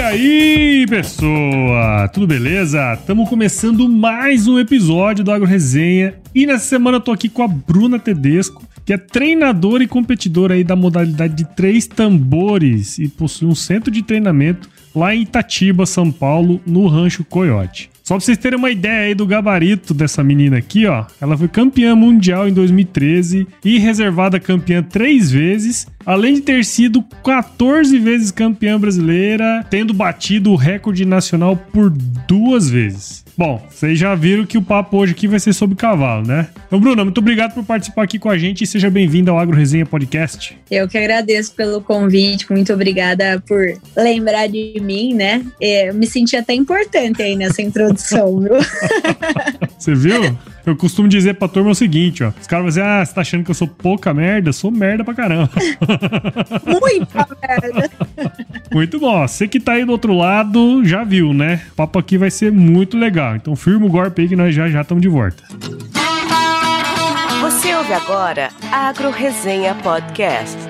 E aí, pessoa? Tudo beleza? Estamos começando mais um episódio do Agro Resenha e nessa semana eu tô aqui com a Bruna Tedesco, que é treinadora e competidora aí da modalidade de três tambores e possui um centro de treinamento lá em Itatiba, São Paulo, no Rancho Coyote. Só pra vocês terem uma ideia aí do gabarito dessa menina aqui, ó. Ela foi campeã mundial em 2013 e reservada campeã três vezes, além de ter sido 14 vezes campeã brasileira, tendo batido o recorde nacional por duas vezes. Bom, vocês já viram que o papo hoje aqui vai ser sobre cavalo, né? Então, Bruna, muito obrigado por participar aqui com a gente e seja bem-vindo ao Agro Resenha Podcast. Eu que agradeço pelo convite, muito obrigada por lembrar de mim, né? É, eu me senti até importante aí nessa introdução, viu? Você viu? Eu costumo dizer pra turma o seguinte, ó. Os caras vão dizer, ah, você tá achando que eu sou pouca merda? Eu sou merda pra caramba. Muita merda. Muito bom. Você que tá aí do outro lado já viu, né? O papo aqui vai ser muito legal. Então firma o golpe aí que nós já já estamos de volta. Você ouve agora Agro Resenha Podcast.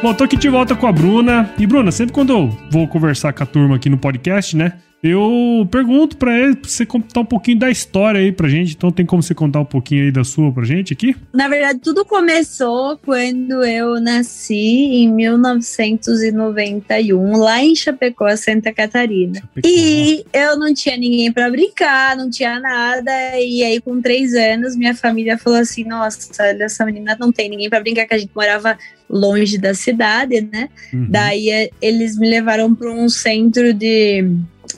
Bom, tô aqui de volta com a Bruna. E, Bruna, sempre quando eu vou conversar com a turma aqui no podcast, né? Eu pergunto pra ele, pra você contar um pouquinho da história aí pra gente. Então tem como você contar um pouquinho aí da sua pra gente aqui? Na verdade, tudo começou quando eu nasci em 1991, lá em Chapecó, Santa Catarina. Chapecó. E eu não tinha ninguém pra brincar, não tinha nada. E aí, com três anos, minha família falou assim: Nossa, essa menina não tem ninguém pra brincar, que a gente morava longe da cidade, né? Uhum. Daí eh, eles me levaram para um centro de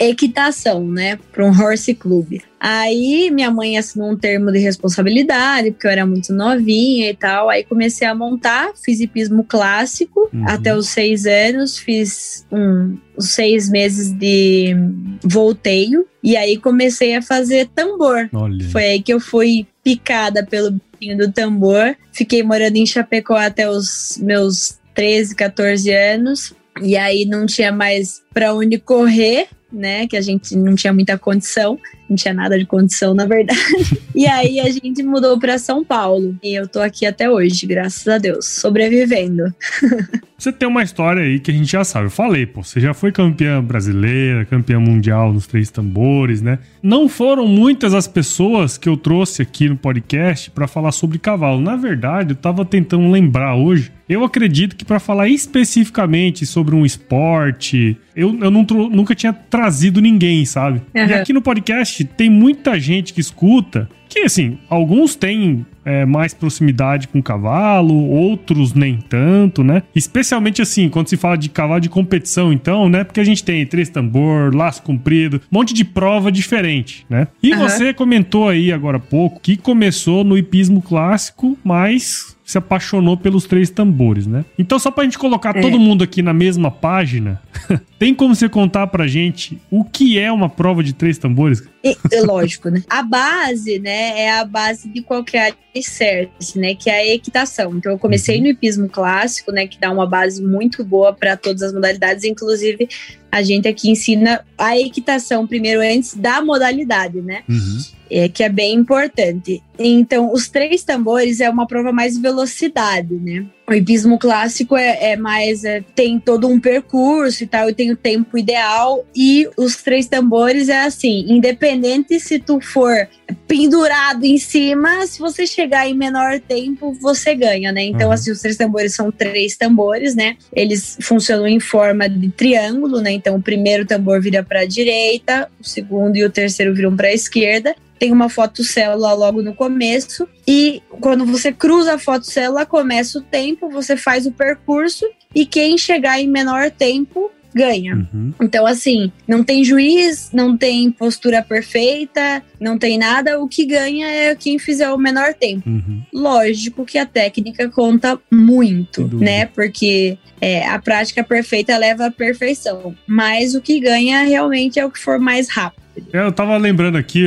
equitação, né? Para um horse club. Aí minha mãe assinou um termo de responsabilidade, porque eu era muito novinha e tal. Aí comecei a montar, fiz hipismo clássico Uhum. até os seis anos, fiz um, uns seis meses de volteio. E aí comecei a fazer tambor. Olha. Foi aí que eu fui picada pelo bichinho do tambor. Fiquei morando em Chapecó até os meus 13, 14 anos. E aí não tinha mais pra onde correr, né? Que a gente não tinha muita condição. Não tinha nada de condição, na verdade. E aí a gente mudou pra São Paulo. E eu tô aqui até hoje, graças a Deus, sobrevivendo. Você tem uma história aí que a gente já sabe. Eu falei, pô, você já foi campeã brasileira, campeã mundial nos três tambores, né? Não foram muitas as pessoas que eu trouxe aqui no podcast pra falar sobre cavalo. Na verdade, eu tava tentando lembrar hoje. Eu acredito que pra falar especificamente sobre um esporte, eu, eu não nunca tinha trazido ninguém, sabe? E Aham. aqui no podcast tem muita gente que escuta que, assim, alguns têm é, mais proximidade com o cavalo, outros nem tanto, né? Especialmente assim, quando se fala de cavalo de competição, então, né? Porque a gente tem três tambor, laço comprido, um monte de prova diferente, né? E Aham. você comentou aí agora há pouco que começou no hipismo clássico, mas se apaixonou pelos três tambores, né? Então, só pra gente colocar É. todo mundo aqui na mesma página, tem como você contar pra gente o que é uma prova de três tambores? E, é lógico, né? A base, né, é a base de qualquer alicerce, né, que é a equitação. Então eu comecei Uhum. no hipismo clássico, né, que dá uma base muito boa para todas as modalidades, inclusive a gente aqui ensina a equitação primeiro antes da modalidade, né? É, que é bem importante. Então, os três tambores é uma prova mais velocidade, né? O hipismo clássico é, é mais. É, tem todo um percurso e tal, e tem o tempo ideal. E os três tambores é assim: independente se tu for pendurado em cima, se você chegar em menor tempo, você ganha, né? Então, uhum. assim, os três tambores são três tambores, né? Eles funcionam em forma de triângulo, né? Então, o primeiro tambor vira para a direita, o segundo e o terceiro viram para a esquerda tem uma fotocélula logo no começo e quando você cruza a fotocélula começa o tempo, você faz o percurso e quem chegar em menor tempo ganha. Uhum. Então, assim, não tem juiz, não tem postura perfeita, não tem nada. O que ganha é quem fizer o menor tempo. Uhum. Lógico que a técnica conta muito, né? Porque é, a prática perfeita leva à perfeição. Mas o que ganha realmente é o que for mais rápido. Eu tava lembrando aqui,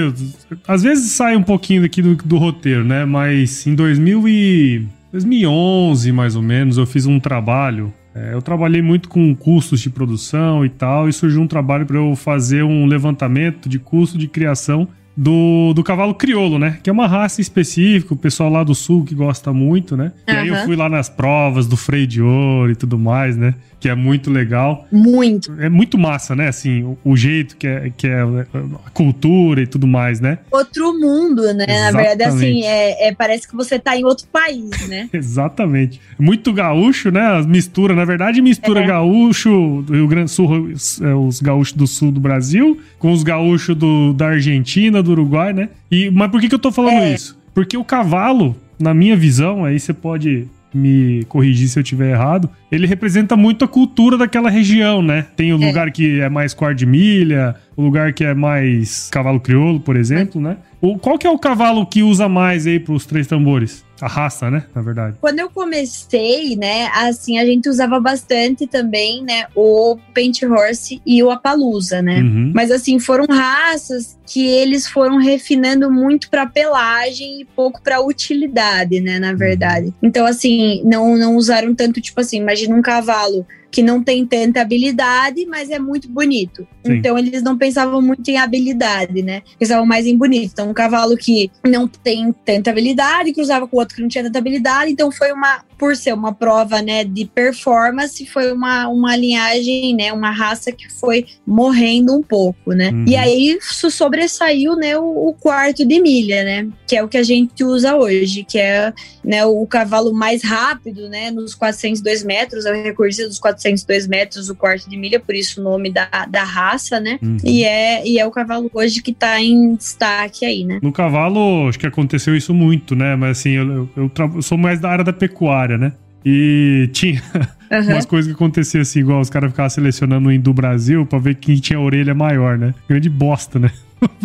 às vezes sai um pouquinho aqui do, do roteiro, né? Mas em 2000 e 2011, mais ou menos, eu fiz um trabalho. É, eu trabalhei muito com custos de produção e tal, e surgiu um trabalho para eu fazer um levantamento de custo de criação do, do cavalo crioulo, né? Que é uma raça específica, o pessoal lá do sul que gosta muito, né? Uhum. E aí eu fui lá nas provas do freio de ouro e tudo mais, né? Que é muito legal. Muito. É muito massa, né? Assim, o, o, jeito que é, que é a cultura e tudo mais, né? Outro mundo, né? Exatamente. Na verdade, assim, é, é, parece que você tá em outro país, né? Exatamente. Muito gaúcho, né? As misturas, na verdade, mistura é. gaúcho do Rio Grande do Sul, é, os gaúchos do sul do Brasil, com os gaúchos do, da Argentina, do Uruguai, né? E, mas por que, que eu tô falando é. isso? Porque o cavalo, na minha visão, aí você pode me corrigir se eu tiver errado, ele representa muito a cultura daquela região, né? Tem o é. lugar que é mais quarto de milha, o lugar que é mais cavalo crioulo, por exemplo, é. né? O, qual que é o cavalo que usa mais aí para os três tambores? A raça, né? Na verdade. Quando eu comecei, né, assim, a gente usava bastante também, né, o Paint Horse e o Apalusa, né? Uhum. Mas assim, foram raças que eles foram refinando muito para pelagem e pouco para utilidade, né, na verdade. Uhum. Então assim, não não usaram tanto tipo assim, imagina um cavalo que não tem tanta habilidade, mas é muito bonito. Sim. Então eles não pensavam muito em habilidade, né? Pensavam mais em bonito. Então um cavalo que não tem tanta habilidade, cruzava com outro que não tinha tanta habilidade, então foi uma por ser uma prova, né, de performance, foi uma, uma linhagem, né, uma raça que foi morrendo um pouco, né? Uhum. E aí isso sobressaiu, né, o, o, quarto de milha, né, que é o que a gente usa hoje, que é, né, o cavalo mais rápido, né, nos 402 metros, é o recurso dos 402 metros, o quarto de milha, por isso o nome da, da raça, né? Uhum. E, é, e é o cavalo hoje que tá em destaque aí, né? No cavalo, acho que aconteceu isso muito, né? Mas assim, eu, eu, eu sou mais da área da pecuária, né? E tinha uhum. umas coisas que aconteciam assim, igual os caras ficavam selecionando o do Brasil pra ver quem tinha a orelha maior, né? Grande bosta, né?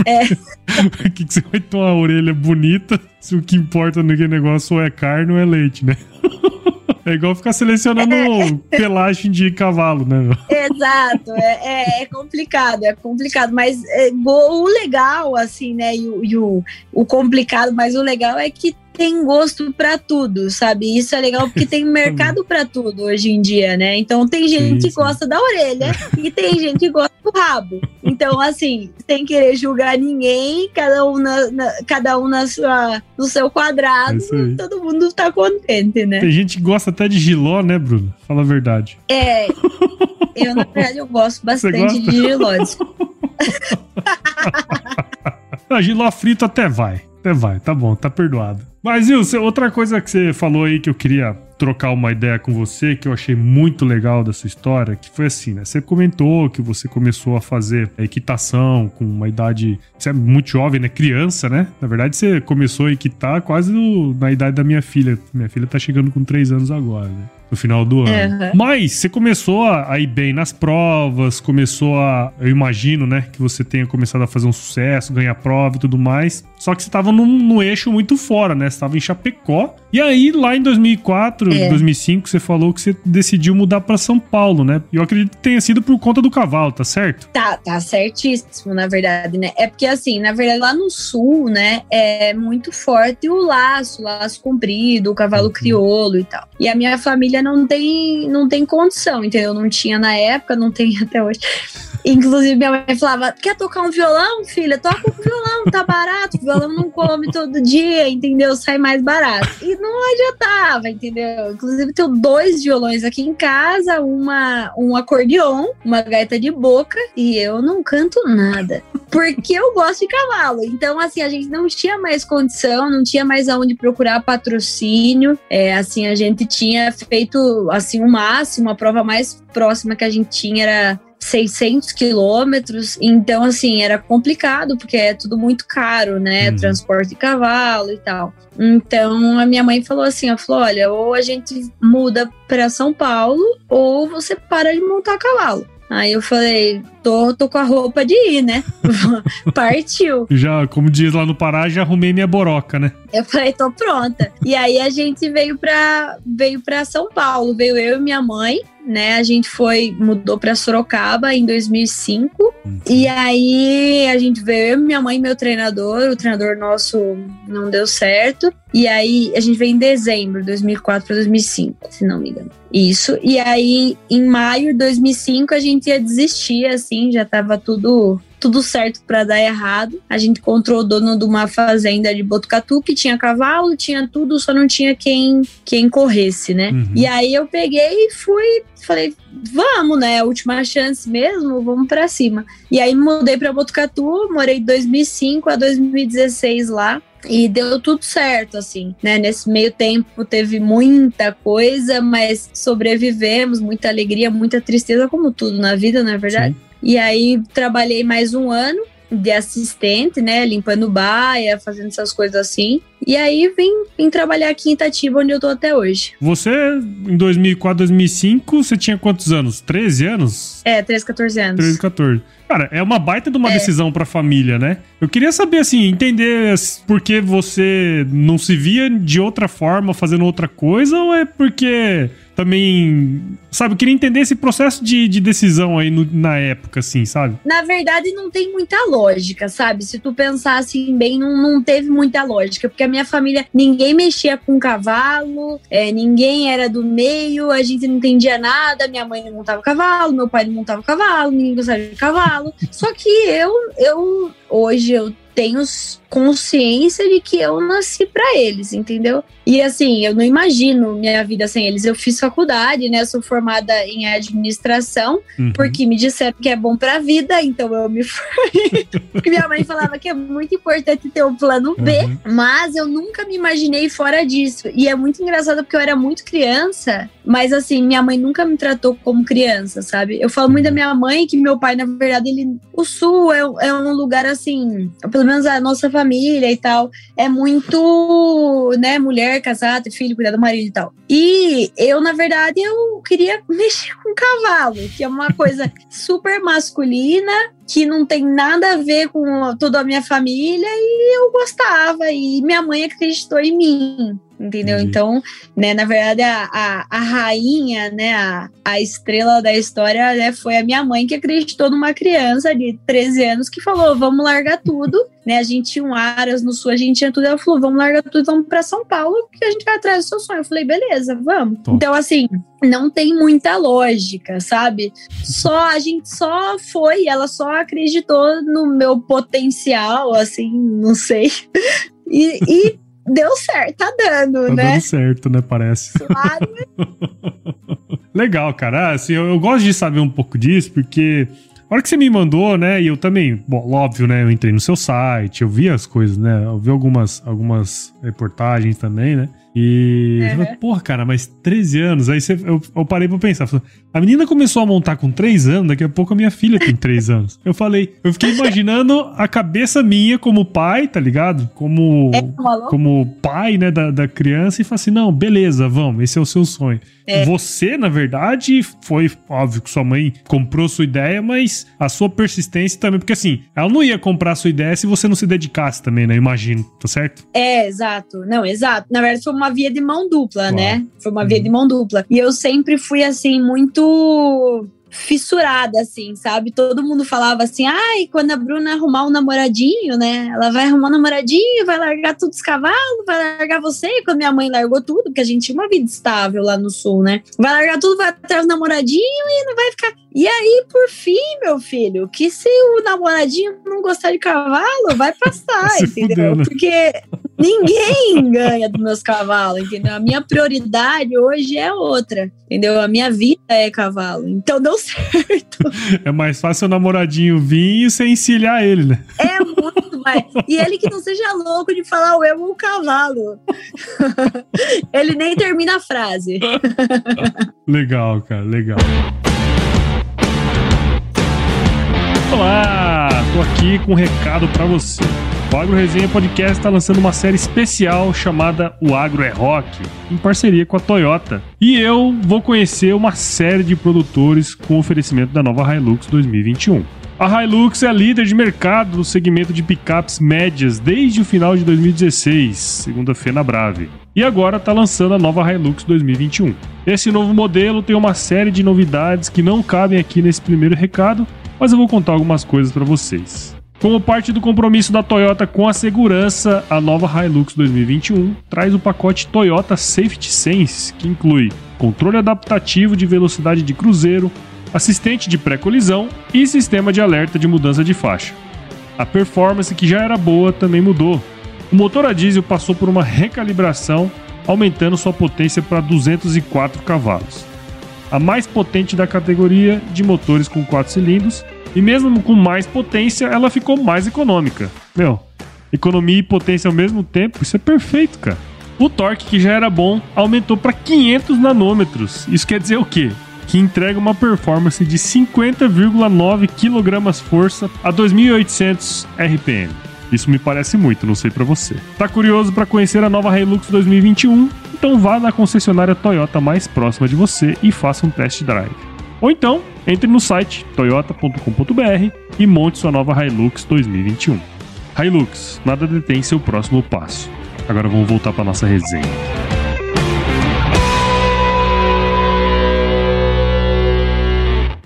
É. Por que, que você vai ter uma orelha bonita se o que importa naquele negócio é carne ou é leite, né? É igual ficar selecionando é. pelagem de cavalo, né? Exato, é, é, é complicado, é complicado, mas é, o legal, assim, né, e, o, e o, o complicado, mas o legal é que tem gosto para tudo, sabe? Isso é legal porque tem mercado para tudo hoje em dia, né? Então tem gente sim, que gosta da orelha e tem gente que gosta do rabo. Então, assim, sem querer julgar ninguém, cada um na, na cada um na sua, no seu quadrado, é todo mundo tá contente, né? Tem gente que gosta até de giló, né, Bruno? Fala a verdade. É. Eu, na verdade, eu gosto bastante de giló. a giló frito até vai. Até vai, tá bom, tá perdoado. Mas, Wilson, outra coisa que você falou aí que eu queria trocar uma ideia com você, que eu achei muito legal dessa história, que foi assim, né? Você comentou que você começou a fazer equitação com uma idade. Você é muito jovem, né? Criança, né? Na verdade, você começou a equitar quase no, na idade da minha filha. Minha filha tá chegando com três anos agora, né? No final do ano. Uhum. Mas você começou a, ir bem nas provas, começou a. Eu imagino, né? Que você tenha começado a fazer um sucesso, ganhar prova e tudo mais. Só que você tava num, num eixo muito fora, né? Você tava em Chapecó. E aí, lá em 2004, é. 2005, você falou que você decidiu mudar para São Paulo, né? E eu acredito que tenha sido por conta do cavalo, tá certo? Tá, tá certíssimo, na verdade, né? É porque, assim, na verdade, lá no sul, né? É muito forte o laço, o laço comprido, o cavalo uhum. crioulo e tal. E a minha família família não tem, não tem condição, entendeu? Não tinha na época, não tem até hoje. Inclusive, minha mãe falava: quer tocar um violão, filha? Toca um violão, tá barato. O violão não come todo dia, entendeu? Sai mais barato. E não adiantava, entendeu? Inclusive, tenho dois violões aqui em casa, uma, um acordeon, uma gaita de boca, e eu não canto nada. Porque eu gosto de cavalo. Então, assim, a gente não tinha mais condição, não tinha mais aonde procurar patrocínio. É, assim, a gente tinha feito, assim, o máximo, a prova mais próxima que a gente tinha era 600 quilômetros, então assim, era complicado, porque é tudo muito caro, né, uhum. transporte de cavalo e tal. Então a minha mãe falou assim, ela falou, olha, ou a gente muda para São Paulo, ou você para de montar cavalo. Aí eu falei, tô, tô com a roupa de ir, né? Partiu. Já, como diz lá no Pará, já arrumei minha boroca, né? Eu falei, tô pronta. E aí a gente veio pra, veio pra São Paulo, veio eu e minha mãe né? A gente foi, mudou para Sorocaba em 2005. Uhum. E aí a gente veio, eu, minha mãe e meu treinador. O treinador nosso não deu certo. E aí a gente veio em dezembro de 2004 para 2005, se não me engano. Isso. E aí em maio de 2005 a gente ia desistir, assim, já tava tudo tudo certo para dar errado. A gente encontrou o dono de uma fazenda de Botucatu que tinha cavalo, tinha tudo, só não tinha quem quem corresse, né? Uhum. E aí eu peguei e fui falei, vamos, né? Última chance mesmo, vamos para cima. E aí mudei para Botucatu, morei de 2005 a 2016 lá. E deu tudo certo, assim, né? Nesse meio tempo teve muita coisa, mas sobrevivemos, muita alegria, muita tristeza, como tudo na vida, não é verdade? Sim. E aí trabalhei mais um ano de assistente, né? Limpando baia, fazendo essas coisas assim. E aí vim, vim trabalhar aqui em Itatiba, onde eu tô até hoje. Você, em 2004, 2005, você tinha quantos anos? 13 anos? É, 13, 14 anos. 13, 14. Cara, é uma baita de uma é. decisão pra família, né? Eu queria saber, assim, entender por que você não se via de outra forma fazendo outra coisa ou é porque também. Sabe, eu queria entender esse processo de, de decisão aí no, na época, assim, sabe? Na verdade, não tem muita lógica, sabe? Se tu pensar assim bem, não, não teve muita lógica, porque a minha família, ninguém mexia com cavalo, é, ninguém era do meio, a gente não entendia nada, minha mãe não montava cavalo, meu pai não montava cavalo, ninguém gostava de cavalo. Só que eu, eu hoje eu tenho consciência de que eu nasci para eles, entendeu? E assim, eu não imagino minha vida sem eles. Eu fiz faculdade, né? Eu sou formada em administração, uhum. porque me disseram que é bom pra vida, então eu me formei. porque minha mãe falava que é muito importante ter um plano B, uhum. mas eu nunca me imaginei fora disso. E é muito engraçado porque eu era muito criança, mas assim, minha mãe nunca me tratou como criança, sabe? Eu falo muito da uhum. minha mãe que meu pai, na verdade, ele. O sul é, é um lugar assim, pelo menos a nossa família e tal, é muito, né, mulher, casar, ter filho, cuidar do marido e tal. E eu, na verdade, eu queria mexer com cavalo, que é uma coisa super masculina, que não tem nada a ver com toda a minha família, e eu gostava, e minha mãe acreditou em mim entendeu? Então, né, na verdade, a, a, a, rainha, né, a, a estrela da história né, foi a minha mãe que acreditou numa criança de 13 anos que falou, vamos largar tudo, né, a gente tinha um Aras no sul, a gente tinha tudo, ela falou, vamos largar tudo, vamos para São Paulo, que a gente vai atrás do seu sonho. Eu falei, beleza, vamos. Então, assim, não tem muita lógica, sabe? Só, a gente só foi, ela só acreditou no meu potencial, assim, não sei. E, e deu certo, tá dando, tá né? Dando certo, né? Parece. Claro. Legal, cara. Assim, eu, eu gosto de saber um pouco disso, porque a hora que você me mandou, né, e eu também, bom, óbvio, né, eu entrei no seu site, eu vi as coisas, né, eu vi algumas, algumas reportagens também, né, e uhum. falei, porra, cara, mas 13 anos. Aí você, eu, eu parei pra pensar. Falei, a menina começou a montar com 3 anos, daqui a pouco a minha filha tem 3 anos. Eu falei, eu fiquei imaginando a cabeça minha como pai, tá ligado? Como, é, como pai, né, da, da criança, e falei assim: não, beleza, vamos, esse é o seu sonho. É. Você, na verdade, foi óbvio que sua mãe comprou sua ideia, mas a sua persistência também, porque assim, ela não ia comprar a sua ideia se você não se dedicasse também, né? Imagino, tá certo? É, exato. Não, exato. Na verdade, foi uma via de mão dupla, né? Foi uma via de mão dupla. E eu sempre fui, assim, muito fissurada, assim, sabe? Todo mundo falava assim, ai, quando a Bruna arrumar um namoradinho, né? Ela vai arrumar um namoradinho, vai largar tudo os cavalos, vai largar você. Quando minha mãe largou tudo, porque a gente tinha uma vida estável lá no sul, né? Vai largar tudo, vai atrás do namoradinho e não vai ficar. E aí, por fim, meu filho, que se o namoradinho não gostar de cavalo, vai passar, entendeu? Porque Ninguém ganha dos meus cavalos, entendeu? A minha prioridade hoje é outra, entendeu? A minha vida é cavalo. Então deu certo. É mais fácil o namoradinho vir e você encilhar ele, né? É muito mais. E ele que não seja louco de falar o eu ou o cavalo. ele nem termina a frase. legal, cara, legal. Olá, tô aqui com um recado para você. O Agro Resenha Podcast está lançando uma série especial chamada O Agro é Rock, em parceria com a Toyota. E eu vou conhecer uma série de produtores com oferecimento da nova Hilux 2021. A Hilux é a líder de mercado no segmento de picapes médias desde o final de 2016, segundo a Fena Brave. E agora está lançando a nova Hilux 2021. Esse novo modelo tem uma série de novidades que não cabem aqui nesse primeiro recado, mas eu vou contar algumas coisas para vocês. Como parte do compromisso da Toyota com a segurança, a nova Hilux 2021 traz o pacote Toyota Safety Sense, que inclui controle adaptativo de velocidade de cruzeiro, assistente de pré-colisão e sistema de alerta de mudança de faixa. A performance, que já era boa, também mudou. O motor a diesel passou por uma recalibração, aumentando sua potência para 204 cavalos. A mais potente da categoria de motores com 4 cilindros e mesmo com mais potência, ela ficou mais econômica. Meu, economia e potência ao mesmo tempo, isso é perfeito, cara. O torque, que já era bom, aumentou para 500 nanômetros. Isso quer dizer o quê? Que entrega uma performance de 50,9 kg força a 2.800 RPM. Isso me parece muito, não sei para você. Tá curioso para conhecer a nova Hilux 2021? Então vá na concessionária Toyota mais próxima de você e faça um test drive. Ou então, entre no site toyota.com.br e monte sua nova Hilux 2021. Hilux, nada detém seu próximo passo. Agora vamos voltar para nossa resenha.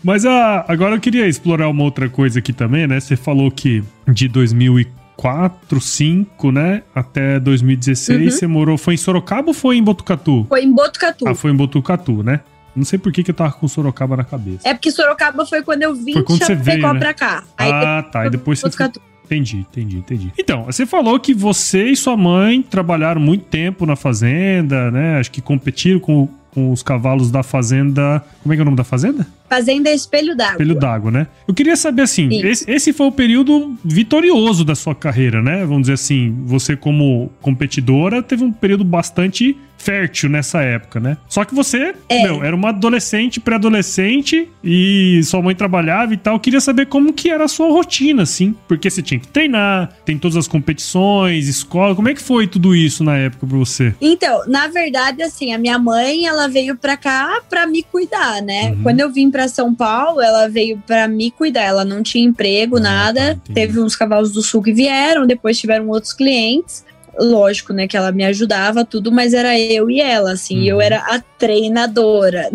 Mas ah, agora eu queria explorar uma outra coisa aqui também, né? Você falou que de 2004, 2005, né? Até 2016 uhum. você morou. Foi em Sorocaba ou foi em Botucatu? Foi em Botucatu. Ah, foi em Botucatu, né? Não sei por que, que eu tava com Sorocaba na cabeça. É porque Sorocaba foi quando eu vim foi quando você veio, né? pra cá. Aí ah, tá. E depois você. Entendi, entendi, entendi. Então, você falou que você e sua mãe trabalharam muito tempo na fazenda, né? Acho que competiram com, com os cavalos da fazenda. Como é que é o nome da fazenda? Fazenda Espelho d'Água. Espelho d'Água, né? Eu queria saber assim, esse, esse, foi o período vitorioso da sua carreira, né? Vamos dizer assim, você como competidora teve um período bastante fértil nessa época, né? Só que você, é. meu, era uma adolescente, pré-adolescente e sua mãe trabalhava e tal. Eu queria saber como que era a sua rotina, assim, porque você tinha que treinar, tem todas as competições, escola. Como é que foi tudo isso na época pra você? Então, na verdade, assim, a minha mãe, ela veio pra cá pra me cuidar, né? Uhum. Quando eu vim pra São Paulo, ela veio pra me cuidar. Ela não tinha emprego, ah, nada. Tá, Teve uns cavalos do sul que vieram, depois tiveram outros clientes lógico, né, que ela me ajudava tudo, mas era eu e ela, assim, uhum. eu era a treinadora.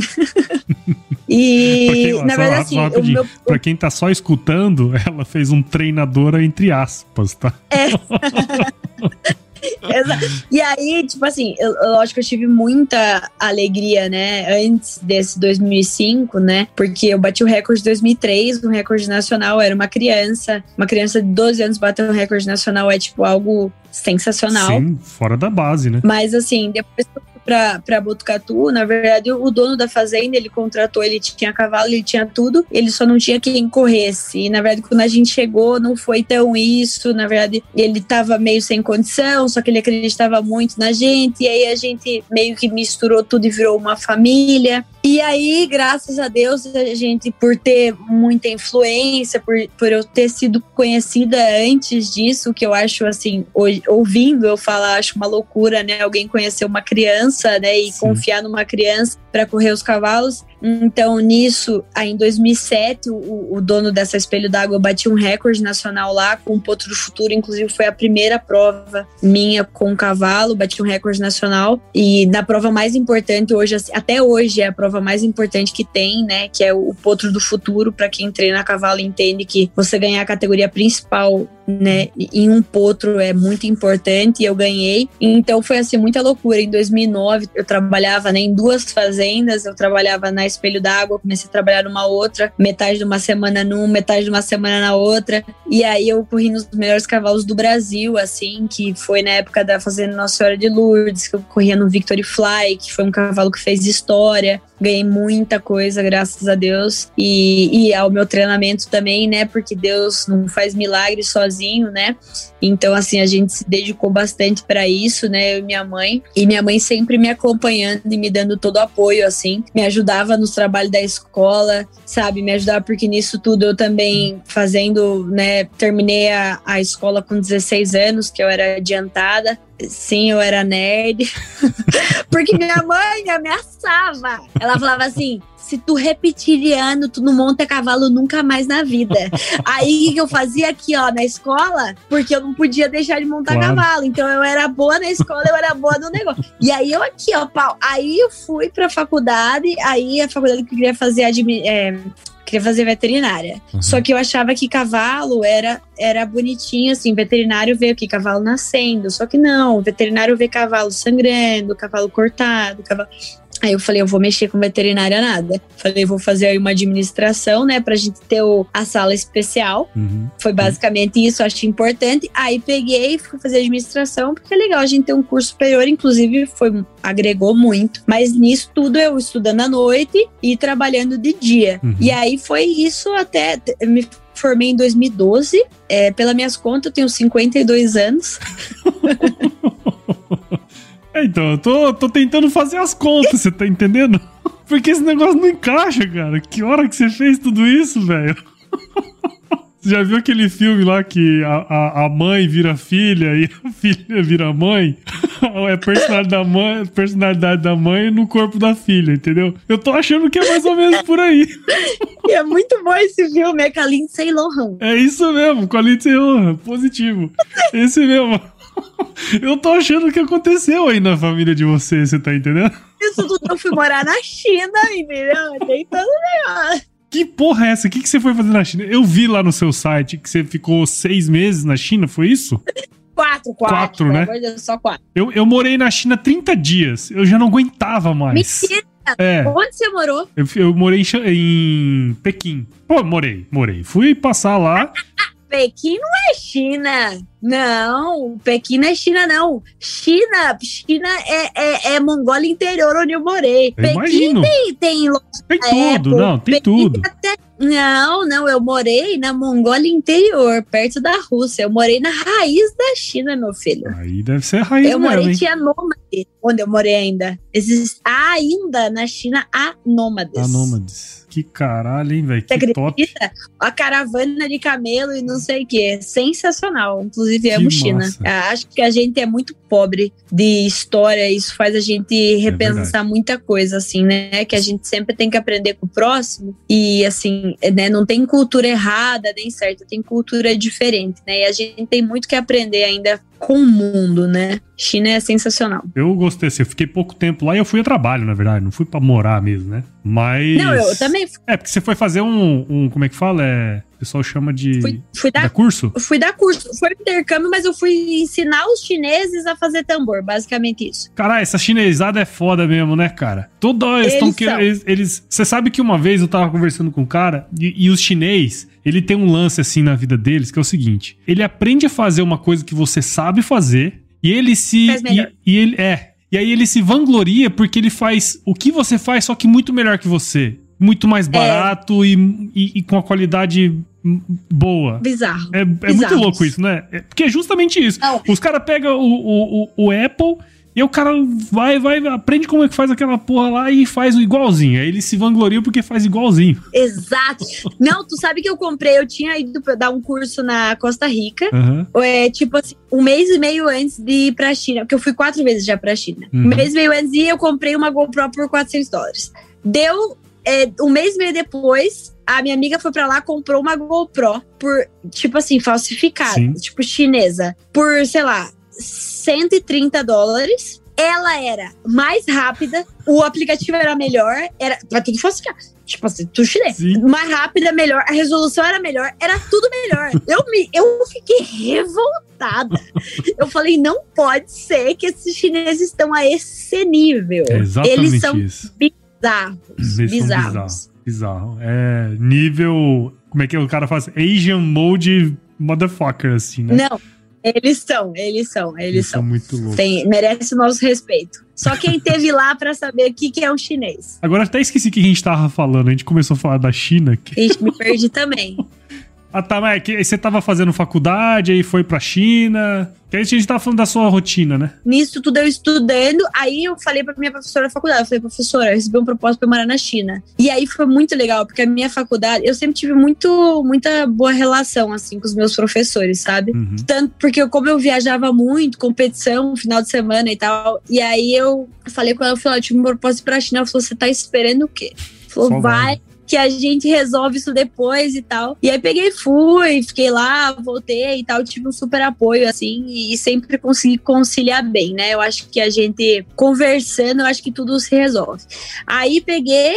e quem, na verdade, assim, meu... pra quem tá só escutando, ela fez um treinadora entre aspas, tá? É. e aí, tipo assim, eu, lógico que eu tive muita alegria, né, antes desse 2005, né, porque eu bati o recorde de 2003, um recorde nacional, era uma criança, uma criança de 12 anos bater um recorde nacional é, tipo, algo sensacional. Sim, fora da base, né? Mas, assim, depois que eu para Botucatu, na verdade, o dono da fazenda, ele contratou, ele tinha cavalo, ele tinha tudo, ele só não tinha quem corresse. E, na verdade, quando a gente chegou, não foi tão isso. Na verdade, ele estava meio sem condição, só que ele acreditava muito na gente. E aí a gente meio que misturou tudo e virou uma família. E aí, graças a Deus, a gente, por ter muita influência, por, por eu ter sido conhecida antes disso, que eu acho assim, ouvindo eu falar, acho uma loucura, né? Alguém conhecer uma criança, né? E Sim. confiar numa criança para correr os cavalos. Então, nisso, aí em 2007, o, o dono dessa espelho d'água batia um recorde nacional lá com o Potro do Futuro. Inclusive, foi a primeira prova minha com o cavalo, bati um recorde nacional. E na prova mais importante hoje, assim, até hoje, é a prova mais importante que tem, né? Que é o Potro do Futuro. Para quem treina cavalo, entende que você ganhar a categoria principal, né, em um potro é muito importante. E eu ganhei. Então, foi assim, muita loucura. Em 2009, eu trabalhava né, em duas fazendas. Eu trabalhava na espelho d'água, comecei a trabalhar numa outra, metade de uma semana num, metade de uma semana na outra. E aí eu corri nos melhores cavalos do Brasil, assim, que foi na época da Fazenda Nossa Senhora de Lourdes, que eu corria no Victory Fly, que foi um cavalo que fez história. Ganhei muita coisa, graças a Deus. E, e ao meu treinamento também, né? Porque Deus não faz milagres sozinho, né? Então, assim, a gente se dedicou bastante para isso, né? Eu e minha mãe. E minha mãe sempre me acompanhando e me dando todo o apoio, assim. Me ajudava nos trabalhos da escola, sabe? Me ajudava porque nisso tudo eu também fazendo, né? Terminei a, a escola com 16 anos, que eu era adiantada. Sim, eu era nerd. porque minha mãe me ameaçava. Ela falava assim: se tu repetir de ano, tu não monta cavalo nunca mais na vida. Aí o que eu fazia aqui, ó, na escola, porque eu não podia deixar de montar claro. cavalo. Então eu era boa na escola, eu era boa no negócio. E aí eu aqui, ó, pau. Aí eu fui pra faculdade, aí a faculdade que eu queria fazer é, queria fazer veterinária. Uhum. Só que eu achava que cavalo era, era bonitinho, assim, veterinário vê o que? Cavalo nascendo. Só que não, veterinário vê cavalo sangrando, cavalo cortado, cavalo. Aí eu falei, eu vou mexer com veterinária nada. Falei, vou fazer aí uma administração, né, pra gente ter o, a sala especial. Uhum. Foi basicamente isso, achei importante. Aí peguei e fui fazer administração, porque é legal a gente ter um curso superior, inclusive foi agregou muito. Mas nisso tudo eu estudando à noite e trabalhando de dia. Uhum. E aí foi isso até me formei em 2012. É, pelas minhas contas, eu tenho 52 anos. É, então, eu tô, tô tentando fazer as contas, você tá entendendo? Porque esse negócio não encaixa, cara. Que hora que você fez tudo isso, velho? Você já viu aquele filme lá que a, a, a, mãe vira filha e a filha vira mãe? É personalidade da mãe, personalidade da mãe no corpo da filha, entendeu? Eu tô achando que é mais ou menos por aí. E é muito bom esse filme, é com a Lindsay Lohan. É isso mesmo, com a Lindsay Lohan, positivo. Esse mesmo. Eu tô achando que aconteceu aí na família de vocês, você tá entendendo? Isso tudo eu fui morar na China, entendeu? Tem todo negócio. Que porra é essa? O que, que você foi fazer na China? Eu vi lá no seu site que você ficou seis meses na China, foi isso? Quatro, quatro. Quatro, né? Só quatro. Eu, eu morei na China 30 dias. Eu já não aguentava mais. Mentira! É. Onde você morou? Eu, eu morei em, em Pequim. Pô, morei, morei. Fui passar lá. Pequim não é China. Não, Pequim não é China, não. China, China é, é, é Mongólia interior onde eu morei. Eu Pequim imagino. tem, tem, tem tudo, Apple. não, tem Pequim tudo. Até, não, não, eu morei na Mongólia interior, perto da Rússia. Eu morei na raiz da China, meu filho. Aí deve ser a raiz Eu morei, hein? tinha nômade, onde eu morei ainda. Existe ainda na China há nômades. Há nômades. Que caralho, hein, velho? Que top. A caravana de camelo e não sei o que. Sensacional. Inclusive, amo China. Acho que a gente é muito pobre de história. Isso faz a gente é repensar é muita coisa, assim, né? Que a gente sempre tem que aprender com o próximo. E, assim, né? Não tem cultura errada nem certa. Tem cultura diferente, né? E a gente tem muito que aprender ainda com o mundo, né? China é sensacional. Eu gostei, assim, eu fiquei pouco tempo lá e eu fui a trabalho, na verdade, não fui para morar mesmo, né? Mas. Não, eu também. É, porque você foi fazer um. um como é que fala? É. O pessoal chama de. Fui, fui dar, dar, curso? Fui dar curso. Foi intercâmbio, mas eu fui ensinar os chineses a fazer tambor. Basicamente isso. Caralho, essa chinesada é foda mesmo, né, cara? Toda hora eles estão querendo. Eles. Você sabe que uma vez eu tava conversando com um cara e, e os chinês ele tem um lance assim na vida deles que é o seguinte: ele aprende a fazer uma coisa que você sabe fazer e ele se e, e, ele é e aí ele se vangloria porque ele faz o que você faz só que muito melhor que você, muito mais é. barato é. e, e, e, com a qualidade boa. Bizarro. É, é muito louco isso, né? É, porque é justamente isso. Não. Os caras pegam o, o, o, Apple e o cara vai, vai, aprende como é que faz aquela porra lá e faz o igualzinho. Aí ele se vangloria porque faz igualzinho. Exato. Não, tu sabe que eu comprei, eu tinha ido dar um curso na Costa Rica. Uhum. É, tipo assim, um mês e meio antes de ir pra China, porque eu fui quatro vezes já pra China. Uhum. Um mês e meio antes e eu comprei uma GoPro por 400 dólares. Deu é, um mês e meio depois, a minha amiga foi para lá comprou uma GoPro por, tipo assim, falsificada, Sim. tipo chinesa, por, sei lá, 130 dólares. Ela era mais rápida, o aplicativo era melhor, era. Vai ter que falsificar. Tipo assim, tu chinês. Mais rápida, melhor, a resolução era melhor, era tudo melhor. eu, me, eu fiquei revoltada. Eu falei, não pode ser que esses chineses estão a esse nível. É exatamente Eles são isso bizarros. Eles são bizarros. Bizarro. É nível. Como é que o cara faz? Asian Mode Motherfucker, assim, né? Não, eles são, eles são, eles, são são. muito loucos. Tem, merece o nosso respeito. Só quem teve lá pra saber o que, que é um chinês. Agora até esqueci o que a gente tava falando. A gente começou a falar da China. que- Ixi, me perdi também. Ah, tá, mas é que você tava fazendo faculdade, aí foi pra China. Que aí a gente tava falando da sua rotina, né? Nisso tudo eu estudando, aí eu falei pra minha professora da faculdade, eu falei, professora, eu recebi um propósito pra morar na China. E aí foi muito legal, porque a minha faculdade, eu sempre tive muito, muita boa relação, assim, com os meus professores, sabe? Uhum. Tanto porque eu- como eu viajava muito, competição, final de semana e tal, e aí eu falei com ela, eu falei, eu tive um propósito pra China, ela falou, você tá esperando o quê? Falou, vai. Que a gente resolve isso depois e tal. E aí peguei, fui, fiquei lá, voltei e tal, tive um super apoio, assim, e sempre consegui conciliar bem, né? Eu acho que a gente conversando, eu acho que tudo se resolve. Aí peguei,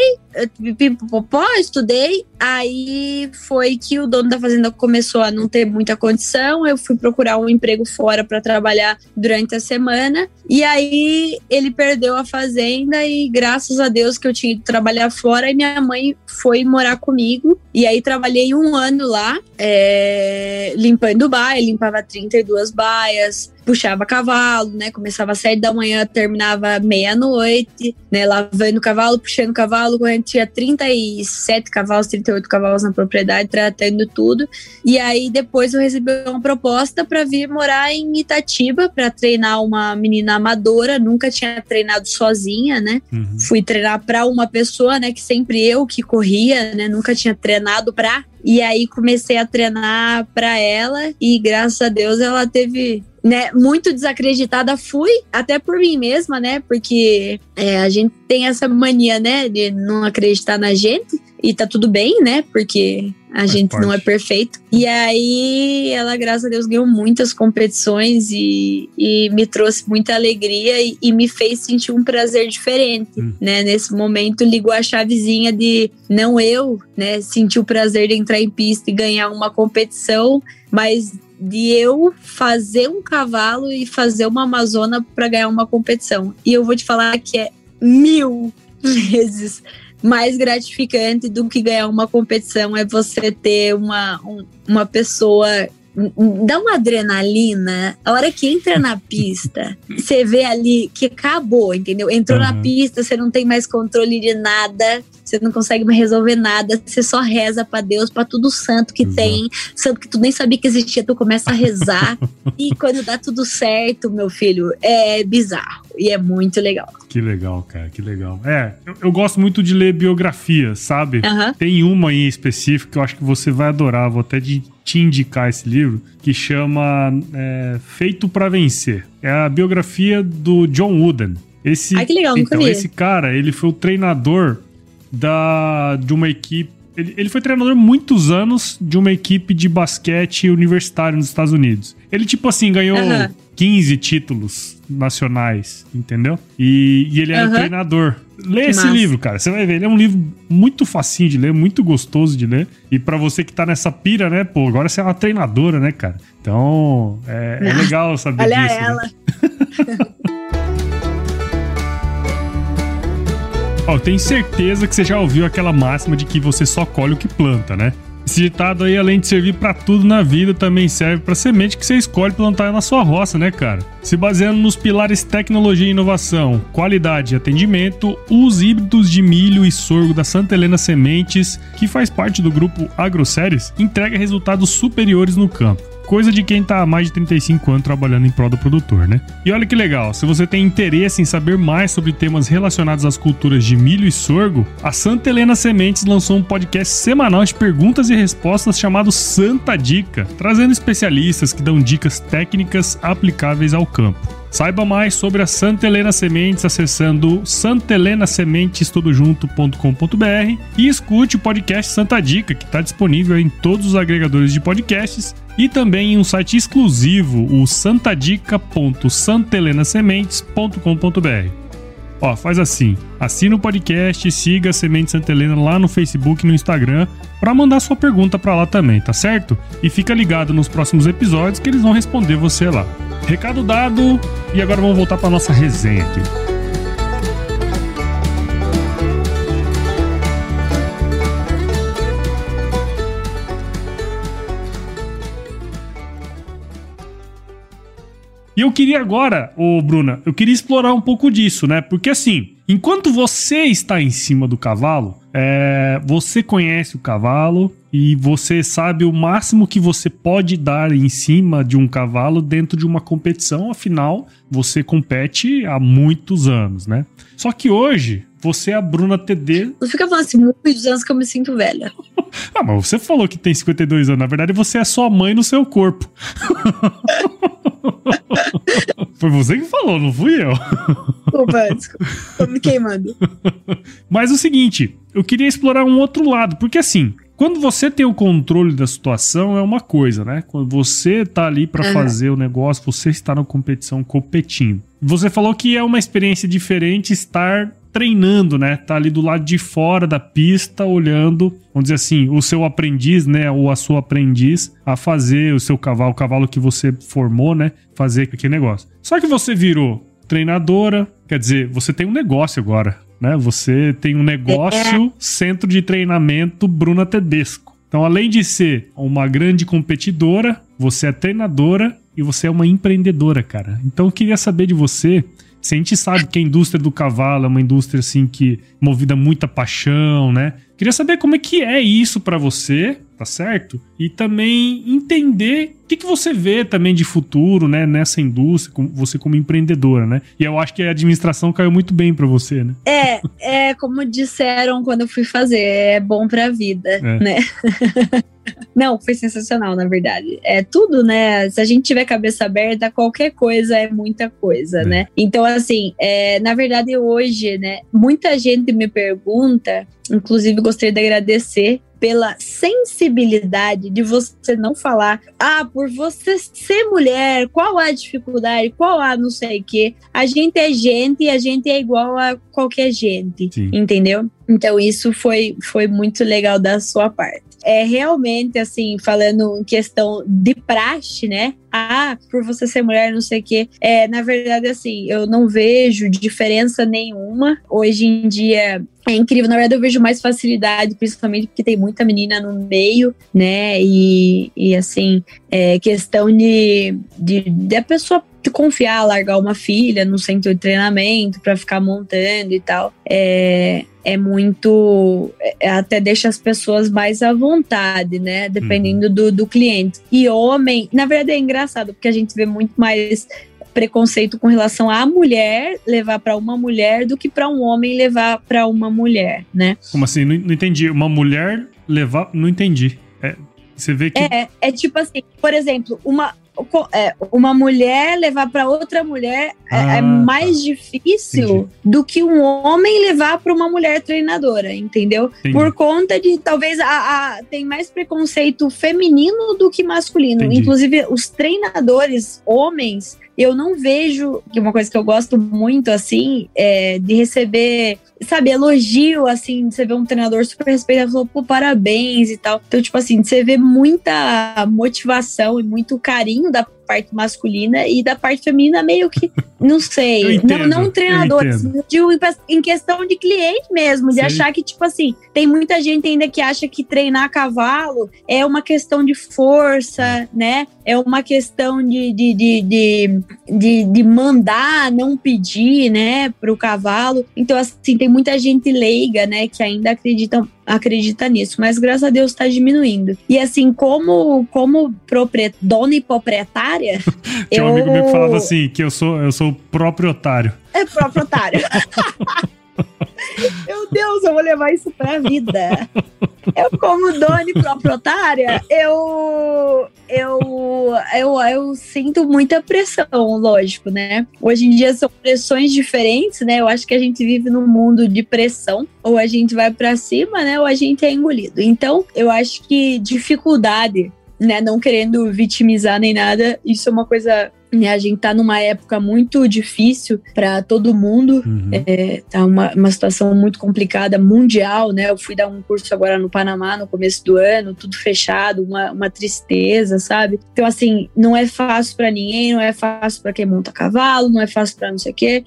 pipopopó, estudei, aí foi que o dono da fazenda começou a não ter muita condição, eu fui procurar um emprego fora para trabalhar durante a semana, e aí ele perdeu a fazenda e graças a Deus que eu tinha ido trabalhar fora e minha mãe foi morar comigo, e aí trabalhei um ano lá, é, limpando baia, limpava 32 baias, puxava cavalo, né? Começava às sete da manhã, terminava meia-noite, né? Lavando o cavalo, puxando o cavalo. Quando a gente tinha 37 cavalos, 38 cavalos na propriedade, tratando tudo. E aí depois eu recebi uma proposta para vir morar em Itatiba para treinar uma menina amadora. Nunca tinha treinado sozinha, né? Uhum. Fui treinar para uma pessoa, né? Que sempre eu que corria, né? Nunca tinha treinado pra. E aí comecei a treinar para ela e graças a Deus ela teve né, muito desacreditada fui, até por mim mesma, né? Porque é, a gente tem essa mania, né, de não acreditar na gente. E tá tudo bem, né? Porque a gente não é perfeito. E aí, ela, graças a Deus, ganhou muitas competições e, e me trouxe muita alegria e, e me fez sentir um prazer diferente, Hum. né? Nesse momento, ligou a chavezinha de não eu, né? Sentir o prazer de entrar em pista e ganhar uma competição, mas de eu fazer um cavalo e fazer uma amazona para ganhar uma competição. E eu vou te falar que é mil vezes mais gratificante do que ganhar uma competição é você ter uma, um- uma pessoa dá uma adrenalina. A hora que entra na pista, você vê ali que acabou, entendeu? Entrou na Uhum. pista, você não tem mais controle de nada, você não consegue mais resolver nada, você só reza pra Deus, pra tudo santo que Exato. tem, santo que tu nem sabia que existia, tu começa a rezar. e quando dá tudo certo, meu filho, é bizarro e é muito legal. Que legal, cara, que legal. É, eu, eu gosto muito de ler biografias, sabe? Aham. Tem uma em específico que eu acho que você vai adorar, vou até de- te indicar esse livro, que chama é, Feito pra Vencer. É a biografia do John Wooden. Esse, Ai, que legal, então, esse cara, ele foi o treinador da, de uma equipe. Ele, ele foi treinador muitos anos de uma equipe de basquete universitário nos Estados Unidos. Ele, tipo assim, ganhou Aham. 15 títulos nacionais, entendeu? E, e ele era Aham. treinador. Lê Que esse massa. livro, cara. Você vai ver. Ele é um livro muito facinho de ler, muito gostoso de ler. E pra você que tá nessa pira, né? Pô, agora você é uma treinadora, né, cara? Então, é, é legal saber Olha disso. né? ela. Ó, eu tenho certeza que você já ouviu aquela máxima de que você só colhe o que planta, né? Esse ditado aí, além de servir pra tudo na vida, também serve pra semente que você escolhe plantar na sua roça, né, cara? Se baseando nos pilares tecnologia e inovação, qualidade e atendimento, os híbridos de milho e sorgo da Santa Helena Sementes, que faz parte do grupo AgroSéries, entrega resultados superiores no campo. Coisa de quem tá há mais de 35 anos trabalhando em prol do produtor, né? E olha que legal, se você tem interesse em saber mais sobre temas relacionados às culturas de milho e sorgo, a Santa Helena Sementes lançou um podcast semanal de perguntas e respostas chamado Santa Dica, trazendo especialistas que dão dicas técnicas aplicáveis ao campo. Saiba mais sobre a Santa Helena Sementes acessando santelenasementestudojunto.com.br e escute o podcast Santa Dica, que está disponível em todos os agregadores de podcasts e também em um site exclusivo, o santadica.santelenasementes.com.br. Ó, faz assim, assina o podcast siga a Semente Santa Helena lá no Facebook e no Instagram para mandar sua pergunta para lá também, tá certo? E fica ligado nos próximos episódios que eles vão responder você lá. Recado dado, e agora vamos voltar para nossa resenha aqui. E eu queria agora, ô Bruna, eu queria explorar um pouco disso, né? Porque assim, enquanto você está em cima do cavalo, é, você conhece o cavalo e você sabe o máximo que você pode dar em cima de um cavalo dentro de uma competição, afinal, você compete há muitos anos, né? Só que hoje, você é a Bruna TD. Não fica falando assim, muitos anos que eu me sinto velha. ah, mas você falou que tem 52 anos. Na verdade, você é sua mãe no seu corpo. Foi você que falou, não fui eu. Desculpa, desculpa. Tô me queimando. Mas o seguinte, eu queria explorar um outro lado, porque assim, quando você tem o controle da situação é uma coisa, né? Quando você tá ali para uhum. fazer o negócio, você está na competição competindo. Você falou que é uma experiência diferente estar treinando, né? Tá ali do lado de fora da pista, olhando, vamos dizer assim, o seu aprendiz, né? Ou a sua aprendiz a fazer o seu cavalo, o cavalo que você formou, né? Fazer aquele negócio. Só que você virou treinadora, quer dizer, você tem um negócio agora, né? Você tem um negócio, é. centro de treinamento Bruna Tedesco. Então, além de ser uma grande competidora, você é treinadora e você é uma empreendedora, cara. Então, eu queria saber de você se a gente sabe que a indústria do cavalo é uma indústria assim que movida muita paixão, né? Queria saber como é que é isso para você, tá certo? E também entender o que, que você vê também de futuro, né, nessa indústria, você como empreendedora, né? E eu acho que a administração caiu muito bem para você, né? É, é como disseram quando eu fui fazer, é bom pra vida, é. né? Não, foi sensacional, na verdade. É tudo, né? Se a gente tiver cabeça aberta, qualquer coisa é muita coisa, é. né? Então, assim, é, na verdade, hoje, né? Muita gente me pergunta, inclusive gostaria de agradecer pela sensibilidade de você não falar, ah, por você ser mulher, qual a dificuldade, qual a não sei o que. A gente é gente e a gente é igual a qualquer gente, Sim. entendeu? Então isso foi, foi muito legal da sua parte é realmente assim, falando em questão de praxe, né? Ah, por você ser mulher, não sei o quê. É, na verdade, assim, eu não vejo diferença nenhuma. Hoje em dia é incrível. Na verdade, eu vejo mais facilidade, principalmente porque tem muita menina no meio, né? E, e assim, é questão de, de, de a pessoa confiar, largar uma filha no centro de treinamento para ficar montando e tal. É, é muito. É, até deixa as pessoas mais à vontade, né? Dependendo uhum. do, do cliente. E homem, na verdade é engraçado, porque a gente vê muito mais preconceito com relação à mulher levar para uma mulher do que para um homem levar para uma mulher, né? Como assim? Não, não, entendi. Uma mulher levar. Não entendi. É, você vê que. É, é tipo assim, por exemplo, uma, é, uma mulher levar para outra mulher é, é ah, é mais tá. difícil Entendi. do que um homem levar para uma mulher treinadora, entendeu? Entendi. Por conta de talvez a, a, tem mais preconceito feminino do que masculino. Entendi. Inclusive, os treinadores homens eu não vejo que uma coisa que eu gosto muito assim é de receber sabe, elogio, assim, de você ver um treinador super respeitado, falou, pô, parabéns e tal. Então, tipo assim, você vê muita motivação e muito carinho da parte masculina e da parte feminina meio que, não sei, entendo, não, não treinadores, digo em questão de cliente mesmo, de Sim. achar que, tipo assim, tem muita gente ainda que acha que treinar cavalo é uma questão de força, né? É uma questão de, de, de, de, de, de mandar, não pedir, né, pro cavalo. Então, assim, tem muita gente leiga, né, que ainda acredita acredita nisso, mas graças a Deus está diminuindo. E assim, como como dona e proprietária, Tinha eu... um amigo meu que falava assim, que eu sou eu sou proprietário. É proprietário. Meu Deus, eu vou levar isso pra vida. Eu, como dona e proprietária, eu, eu, eu, eu sinto muita pressão, lógico, né? Hoje em dia são pressões diferentes, né? Eu acho que a gente vive num mundo de pressão. Ou a gente vai para cima, né? Ou a gente é engolido. Então, eu acho que dificuldade né, não querendo vitimizar nem nada, isso é uma coisa né, a gente tá numa época muito difícil para todo mundo, uhum. é, tá uma, uma situação muito complicada mundial, né? Eu fui dar um curso agora no Panamá no começo do ano, tudo fechado, uma, uma tristeza, sabe? Então, assim, não é fácil para ninguém, não é fácil para quem monta cavalo, não é fácil para não sei o quê.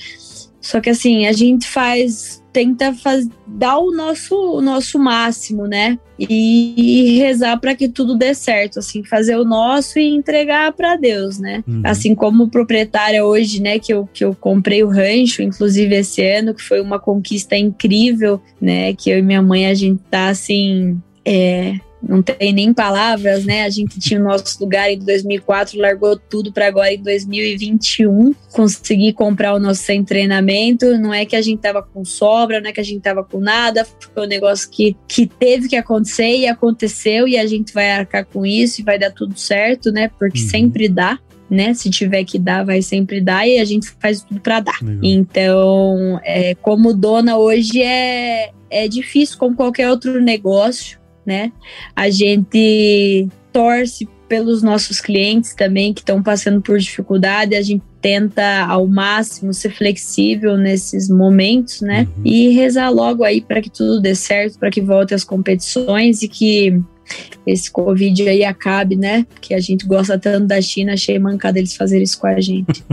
Só que, assim, a gente faz tenta faz, dar o nosso, o nosso máximo, né? E, e rezar para que tudo dê certo, assim, fazer o nosso e entregar para Deus, né? Uhum. Assim como proprietária hoje, né, que eu, que eu comprei o rancho, inclusive esse ano, que foi uma conquista incrível, né? Que eu e minha mãe a gente tá assim. É, não tem nem palavras, né? A gente tinha o nosso lugar em 2004, largou tudo para agora em 2021, conseguir comprar o nosso sem treinamento. Não é que a gente tava com sobra, não é que a gente tava com nada, foi um negócio que, que teve que acontecer e aconteceu e a gente vai arcar com isso e vai dar tudo certo, né? Porque uhum. sempre dá. Né? Se tiver que dar, vai sempre dar e a gente faz tudo para dar. Legal. Então, é, como dona hoje é, é difícil, como qualquer outro negócio né? A gente torce pelos nossos clientes também que estão passando por dificuldade, a gente tenta ao máximo ser flexível nesses momentos, né? Uhum. E rezar logo aí para que tudo dê certo, para que volte as competições e que esse Covid aí acabe, né? Que a gente gosta tanto da China, achei mancada eles fazerem isso com a gente.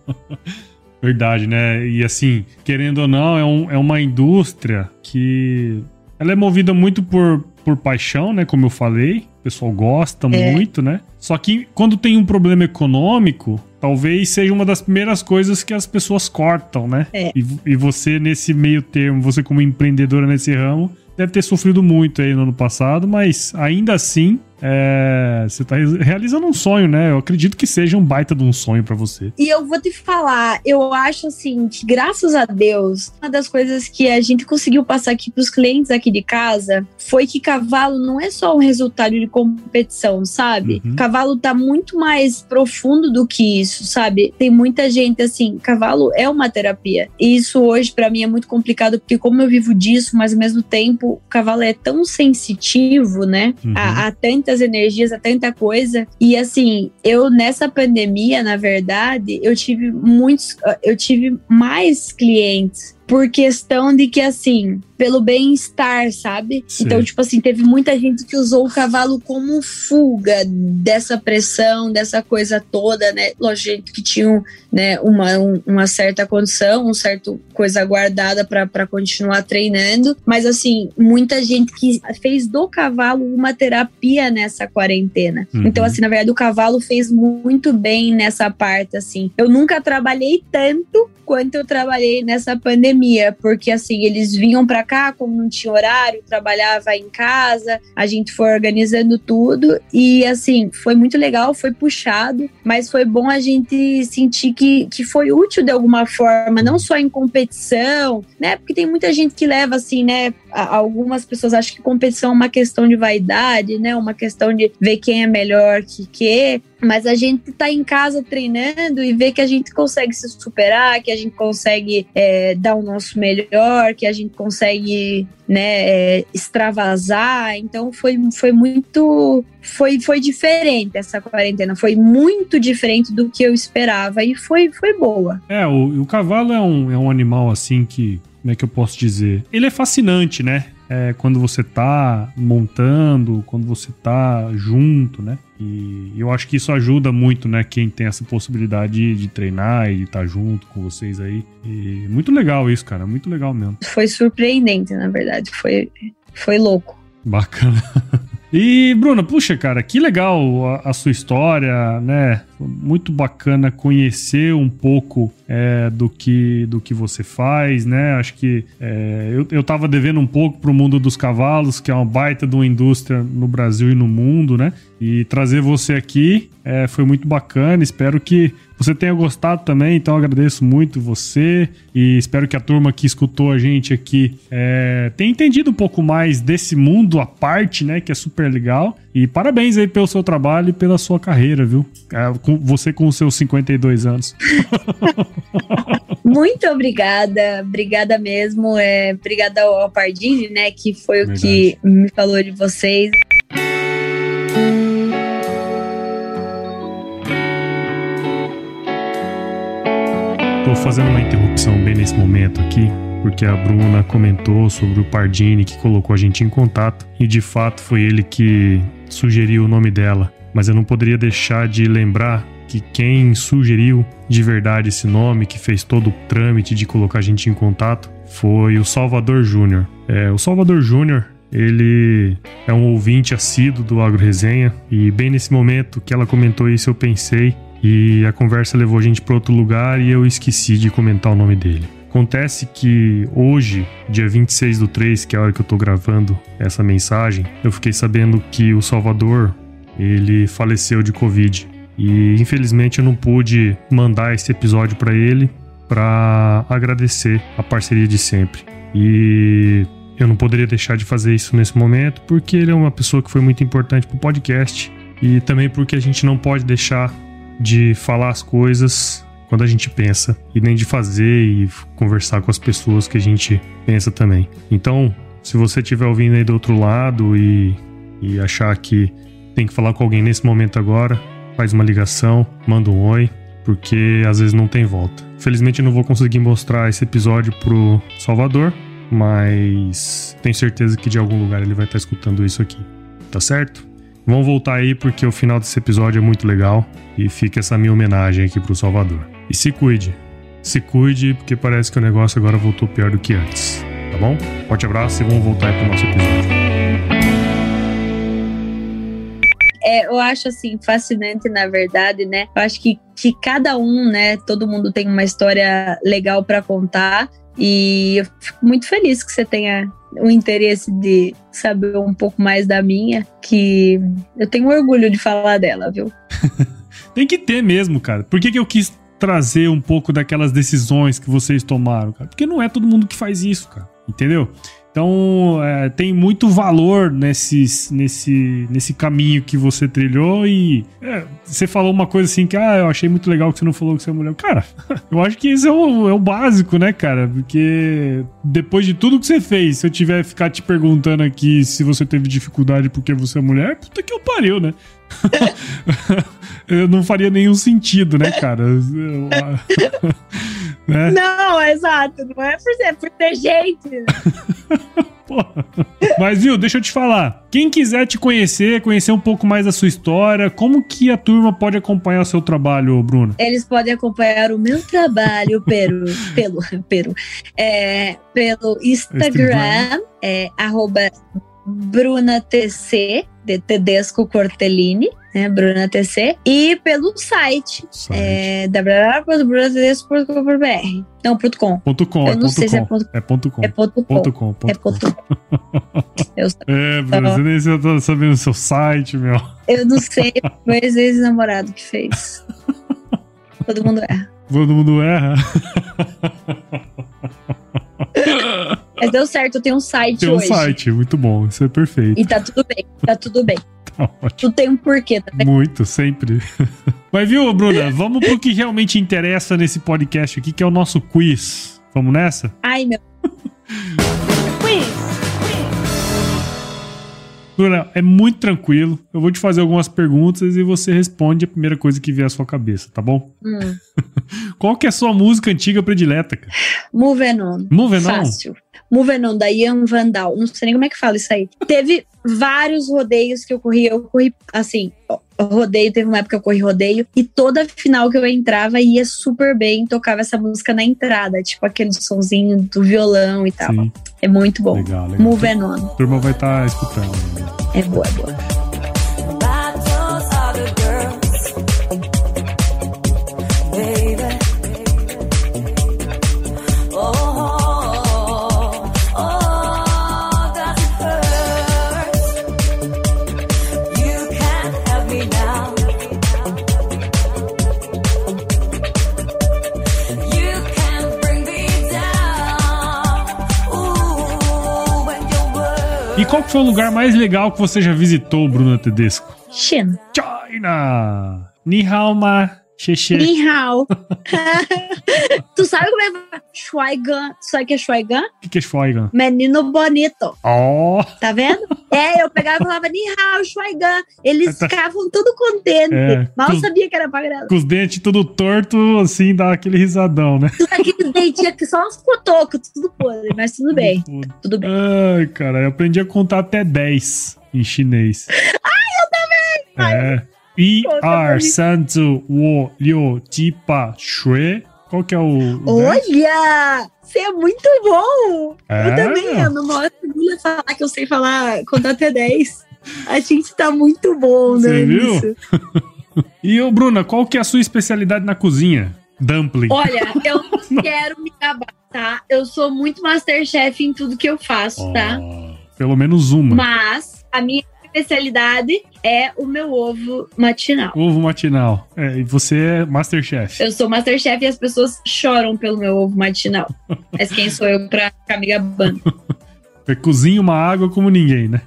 Verdade, né? E assim, querendo ou não, é, um, é uma indústria que ela é movida muito por, por paixão, né? Como eu falei. O pessoal gosta é. muito, né? Só que quando tem um problema econômico, talvez seja uma das primeiras coisas que as pessoas cortam, né? É. E, e você, nesse meio termo, você como empreendedora nesse ramo, deve ter sofrido muito aí no ano passado, mas ainda assim é, você tá realizando um sonho, né? Eu acredito que seja um baita de um sonho para você. E eu vou te falar, eu acho assim que graças a Deus, uma das coisas que a gente conseguiu passar aqui pros clientes aqui de casa foi que cavalo não é só um resultado de competição, sabe? Uhum. Cavalo tá muito mais profundo do que isso, sabe? Tem muita gente assim, cavalo é uma terapia. E isso hoje para mim é muito complicado porque como eu vivo disso, mas ao mesmo tempo o cavalo é tão sensitivo, né? Uhum. A, a tanta muitas energias, a tanta coisa. E assim, eu nessa pandemia, na verdade, eu tive muitos, eu tive mais clientes por questão de que, assim, pelo bem-estar, sabe? Sim. Então, tipo assim, teve muita gente que usou o cavalo como fuga dessa pressão, dessa coisa toda, né? Lógico, gente que tinha né, uma, uma certa condição, um certo coisa guardada para continuar treinando, mas assim, muita gente que fez do cavalo uma terapia nessa quarentena. Uhum. Então, assim, na verdade, o cavalo fez muito bem nessa parte, assim. Eu nunca trabalhei tanto quanto eu trabalhei nessa pandemia, porque assim, eles vinham para cá, como não tinha horário, trabalhava em casa, a gente foi organizando tudo e assim, foi muito legal, foi puxado, mas foi bom a gente sentir que, que foi útil de alguma forma, não só em competição, né? Porque tem muita gente que leva assim, né? Algumas pessoas acham que competição é uma questão de vaidade, né? Uma questão de ver quem é melhor que que mas a gente tá em casa treinando e vê que a gente consegue se superar, que a gente consegue é, dar o nosso melhor, que a gente consegue né, é, extravasar. Então foi, foi muito. Foi, foi diferente essa quarentena, foi muito diferente do que eu esperava e foi, foi boa. É, o, o cavalo é um, é um animal assim que. Como é que eu posso dizer? Ele é fascinante, né? É, quando você tá montando, quando você tá junto, né? E eu acho que isso ajuda muito, né? Quem tem essa possibilidade de, de treinar e de estar tá junto com vocês aí. E muito legal isso, cara. Muito legal mesmo. Foi surpreendente, na verdade. Foi, foi louco. Bacana. E, Bruna, puxa, cara, que legal a, a, sua história, né? Muito bacana conhecer um pouco é, do, que, do que você faz, né? Acho que é, eu, eu tava devendo um pouco pro mundo dos cavalos, que é uma baita de uma indústria no Brasil e no mundo, né? E trazer você aqui é, foi muito bacana. Espero que você tenha gostado também, então agradeço muito você e espero que a turma que escutou a gente aqui é, tenha entendido um pouco mais desse mundo à parte, né? Que é super legal. E parabéns aí pelo seu trabalho e pela sua carreira, viu? É, com, você com os seus 52 anos. Muito obrigada, obrigada mesmo. É, obrigada ao Pardini, né? Que foi Verdade. o que me falou de vocês. Tô fazendo uma interrupção bem nesse momento aqui, porque a Bruna comentou sobre o Pardini que colocou a gente em contato e de fato foi ele que sugeriu o nome dela. Mas eu não poderia deixar de lembrar que quem sugeriu de verdade esse nome, que fez todo o trâmite de colocar a gente em contato, foi o Salvador Júnior. É, o Salvador Júnior, ele é um ouvinte assíduo do Agro Resenha e bem nesse momento que ela comentou isso eu pensei e a conversa levou a gente para outro lugar e eu esqueci de comentar o nome dele. Acontece que hoje, dia 26 do 3, que é a hora que eu tô gravando essa mensagem, eu fiquei sabendo que o Salvador, ele faleceu de Covid. E infelizmente eu não pude mandar esse episódio para ele para agradecer a parceria de sempre. E eu não poderia deixar de fazer isso nesse momento, porque ele é uma pessoa que foi muito importante pro podcast e também porque a gente não pode deixar de falar as coisas quando a gente pensa e nem de fazer e conversar com as pessoas que a gente pensa também. Então, se você estiver ouvindo aí do outro lado e, e achar que tem que falar com alguém nesse momento agora, faz uma ligação, manda um oi, porque às vezes não tem volta. Felizmente eu não vou conseguir mostrar esse episódio pro Salvador, mas tenho certeza que de algum lugar ele vai estar escutando isso aqui. Tá certo? Vamos voltar aí porque o final desse episódio é muito legal e fica essa minha homenagem aqui pro Salvador. E se cuide. Se cuide, porque parece que o negócio agora voltou pior do que antes. Tá bom? Forte abraço e vamos voltar aí pro nosso episódio. É, eu acho assim fascinante, na verdade, né? Eu acho que, que cada um, né? Todo mundo tem uma história legal para contar e eu fico muito feliz que você tenha o interesse de saber um pouco mais da minha, que eu tenho orgulho de falar dela, viu? tem que ter mesmo, cara. Por que, que eu quis trazer um pouco daquelas decisões que vocês tomaram, cara? Porque não é todo mundo que faz isso, cara. Entendeu? Então, é, tem muito valor nesses, nesse, nesse caminho que você trilhou e é, você falou uma coisa assim que, ah, eu achei muito legal que você não falou que você é mulher. Cara, eu acho que isso é o, é o básico, né, cara? Porque depois de tudo que você fez, se eu tiver ficar te perguntando aqui se você teve dificuldade porque você é mulher, puta que eu pariu, né? não faria nenhum sentido, né, cara? né? Não, exato. Não é por ser, é por ter gente. Mas, viu, deixa eu te falar. Quem quiser te conhecer, conhecer um pouco mais da sua história, como que a turma pode acompanhar o seu trabalho, Bruno? Eles podem acompanhar o meu trabalho pelo, pelo, pelo, é, pelo Instagram, Instagram. É, arroba BrunaTC, de Tedesco Cortellini, né, Bruna TC, e pelo site, site. é www.brunatedesco.com.br. Não, ponto .com. Ponto .com, Eu não sei com. se é ponto É ponto .com. É ponto .com. Ponto .com. Ponto é ponto .com. Eu é, Bruna, você nem tá sabendo o seu site, meu. Eu não sei, foi ex-namorado que fez. Todo mundo erra. Todo mundo erra? Mas deu certo, eu tenho um site tem um hoje. Tem um site, muito bom, isso é perfeito. E tá tudo bem, tá tudo bem. Tá ótimo. Tudo tem um porquê, tá bem? Muito, sempre. Mas viu, Bruna, vamos pro que realmente interessa nesse podcast aqui, que é o nosso quiz. Vamos nessa? Ai, meu. quiz! Bruna, é muito tranquilo. Eu vou te fazer algumas perguntas e você responde a primeira coisa que vier à sua cabeça, tá bom? Hum. Qual que é a sua música antiga predileta, cara? Moving On. Moving On? Fácil. Moving On, da Ian Vandal. Não sei nem como é que fala isso aí. Teve vários rodeios que eu corri. Eu corri, assim, rodeio, teve uma época que eu corri rodeio, e toda final que eu entrava ia super bem, tocava essa música na entrada, tipo aquele sonzinho do violão e tal. Sim. É muito bom. Legal, legal. Moving On. A turma vai estar tá escutando. É boa, é boa. Qual foi o lugar mais legal que você já visitou, Bruna Tedesco? China. China! Hao ma. Xexê. Ni hao. tu sabe como é Shuaigan? Tu sabe o que é Shuaigan? O que, que é Shuaigan? Menino bonito. Oh! Tá vendo? é, eu pegava e falava Ni hao, Shuaigan. Eles tá... ficavam tudo contentes. É, Mal com, sabia que era pra graça. Com os dentes tudo torto, assim, dá aquele risadão, né? Tudo aqueles dentinhos que só uns cotocos, tudo podre, mas tudo bem. Tudo bem. Ai, cara, eu aprendi a contar até 10 em chinês. Ai, eu também! É. I Conta pra ar mim. sanzu wo liu jipa shui. Qual que é o. Olha! Você é muito bom! É? Eu também, eu não moro orgulho de falar que eu sei falar contar até 10. A gente tá muito bom, Você né? viu? nisso. E ô, Bruna, qual que é a sua especialidade na cozinha? Dumpling. Olha, eu não quero me acabar, tá? Eu sou muito Masterchef em tudo que eu faço, tá? Oh, pelo menos uma. Mas a minha especialidade é o meu ovo matinal. Ovo matinal. É, e você é Masterchef. Eu sou Masterchef e as pessoas choram pelo meu ovo matinal. Mas quem sou eu pra ficar me gabando? Cozinha uma água como ninguém, né?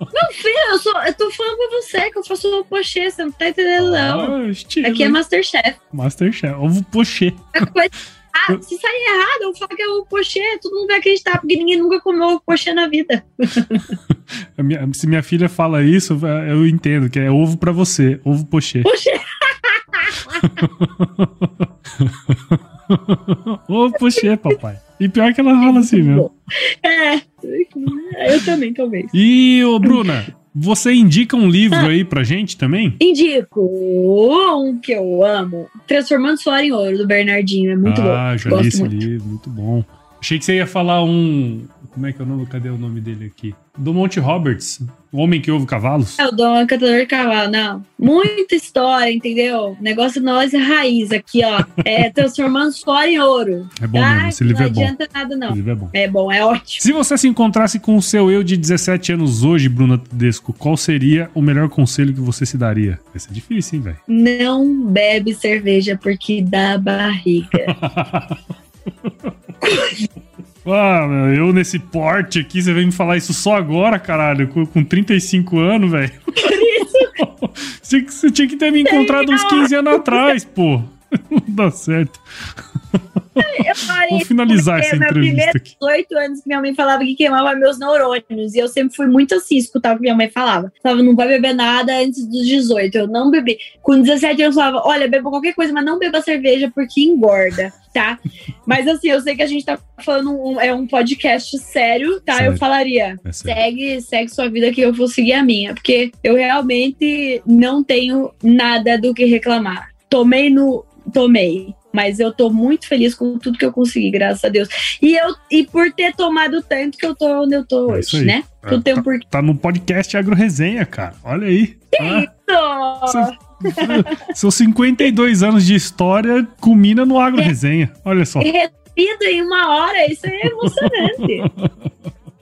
Meu filho, eu, sou, eu tô falando pra você que eu faço ovo pochê, você não tá entendendo, não. Ah, Aqui é? Masterchef. Masterchef. Ovo pochê. Qualquer coisa- Ah, se sair errado, eu falo que é ovo pochê, todo mundo vai acreditar, porque ninguém nunca comeu pochê na vida. Minha- se minha filha fala isso, eu entendo que é ovo pra você. Ovo pochê. Pochê! ovo pochê, papai. E pior que ela fala assim, meu. É, eu também, talvez. E, ô, Bruna, você indica um livro aí pra gente também? Indico um que eu amo, Transformando Suor em Ouro, do Bernardinho, é muito ah, bom. já li esse muito. livro, muito bom. Achei que você ia falar um. Como é que é o nome? Cadê o nome dele aqui? Do Monte Roberts. O Homem que Ouve Cavalos. É o Dom Cantador de Cavalo, não. Muita história, entendeu? Negócio nós é raiz aqui, ó. É transformando suor em ouro. É bom tá? mesmo, esse livro não é bom. adianta nada, Esse não. livro é bom. É bom, é ótimo. Se você se encontrasse com o seu eu de 17 anos hoje, Bruna Tedesco, qual seria o melhor conselho que você se daria? Vai ser difícil, hein, velho? Não bebe cerveja porque dá barriga. Ah, meu, eu nesse porte aqui, você vem me falar isso só agora, caralho, com, com 35 anos, velho. Você Você tinha que ter me encontrado uns 15 anos atrás, pô. Não dá certo. Eu parei Vou finalizar essa entrevista aqui. 18 anos que minha mãe falava que queimava meus neurônios. E eu sempre fui muito assim, escutava o que minha mãe falava. Falava, não vai beber nada antes dos 18. Eu não bebi. Com 17 anos, eu falava, olha, beba qualquer coisa, mas não beba cerveja porque engorda, tá? mas assim, eu sei que a gente tá falando, um, é um podcast sério, tá? Sério. Eu falaria, É segue, segue sua vida que eu vou seguir a minha. Porque eu realmente não tenho nada do que reclamar. Tomei no. Tomei. Mas eu tô muito feliz com tudo que eu consegui, graças a Deus. E, eu, e por ter tomado tanto que eu tô onde eu tô É isso hoje, né? É, um porquê. Tá no podcast Agro Resenha, cara. Olha aí. Ah, seus 52 anos de história culmina no Agro Resenha. Olha só. E repito em uma hora, isso é emocionante.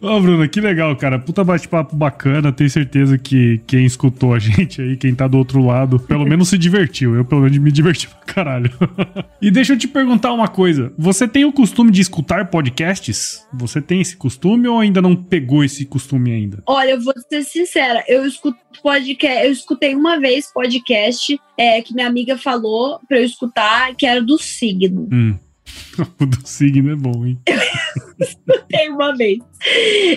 Ô, Bruna, que legal, cara. Puta bate-papo bacana. Tenho certeza que quem escutou a gente aí, quem tá do outro lado, pelo menos se divertiu. Eu, pelo menos, me diverti pra caralho. e deixa eu te perguntar uma coisa. Você tem o costume de escutar podcasts? Você tem esse costume ou ainda não pegou esse costume ainda? Olha, eu vou ser sincera, eu escuto podcast, eu escutei uma vez podcast é, que minha amiga falou pra eu escutar, que era do signo. Hum. o do signo é bom, hein? Tem uma vez.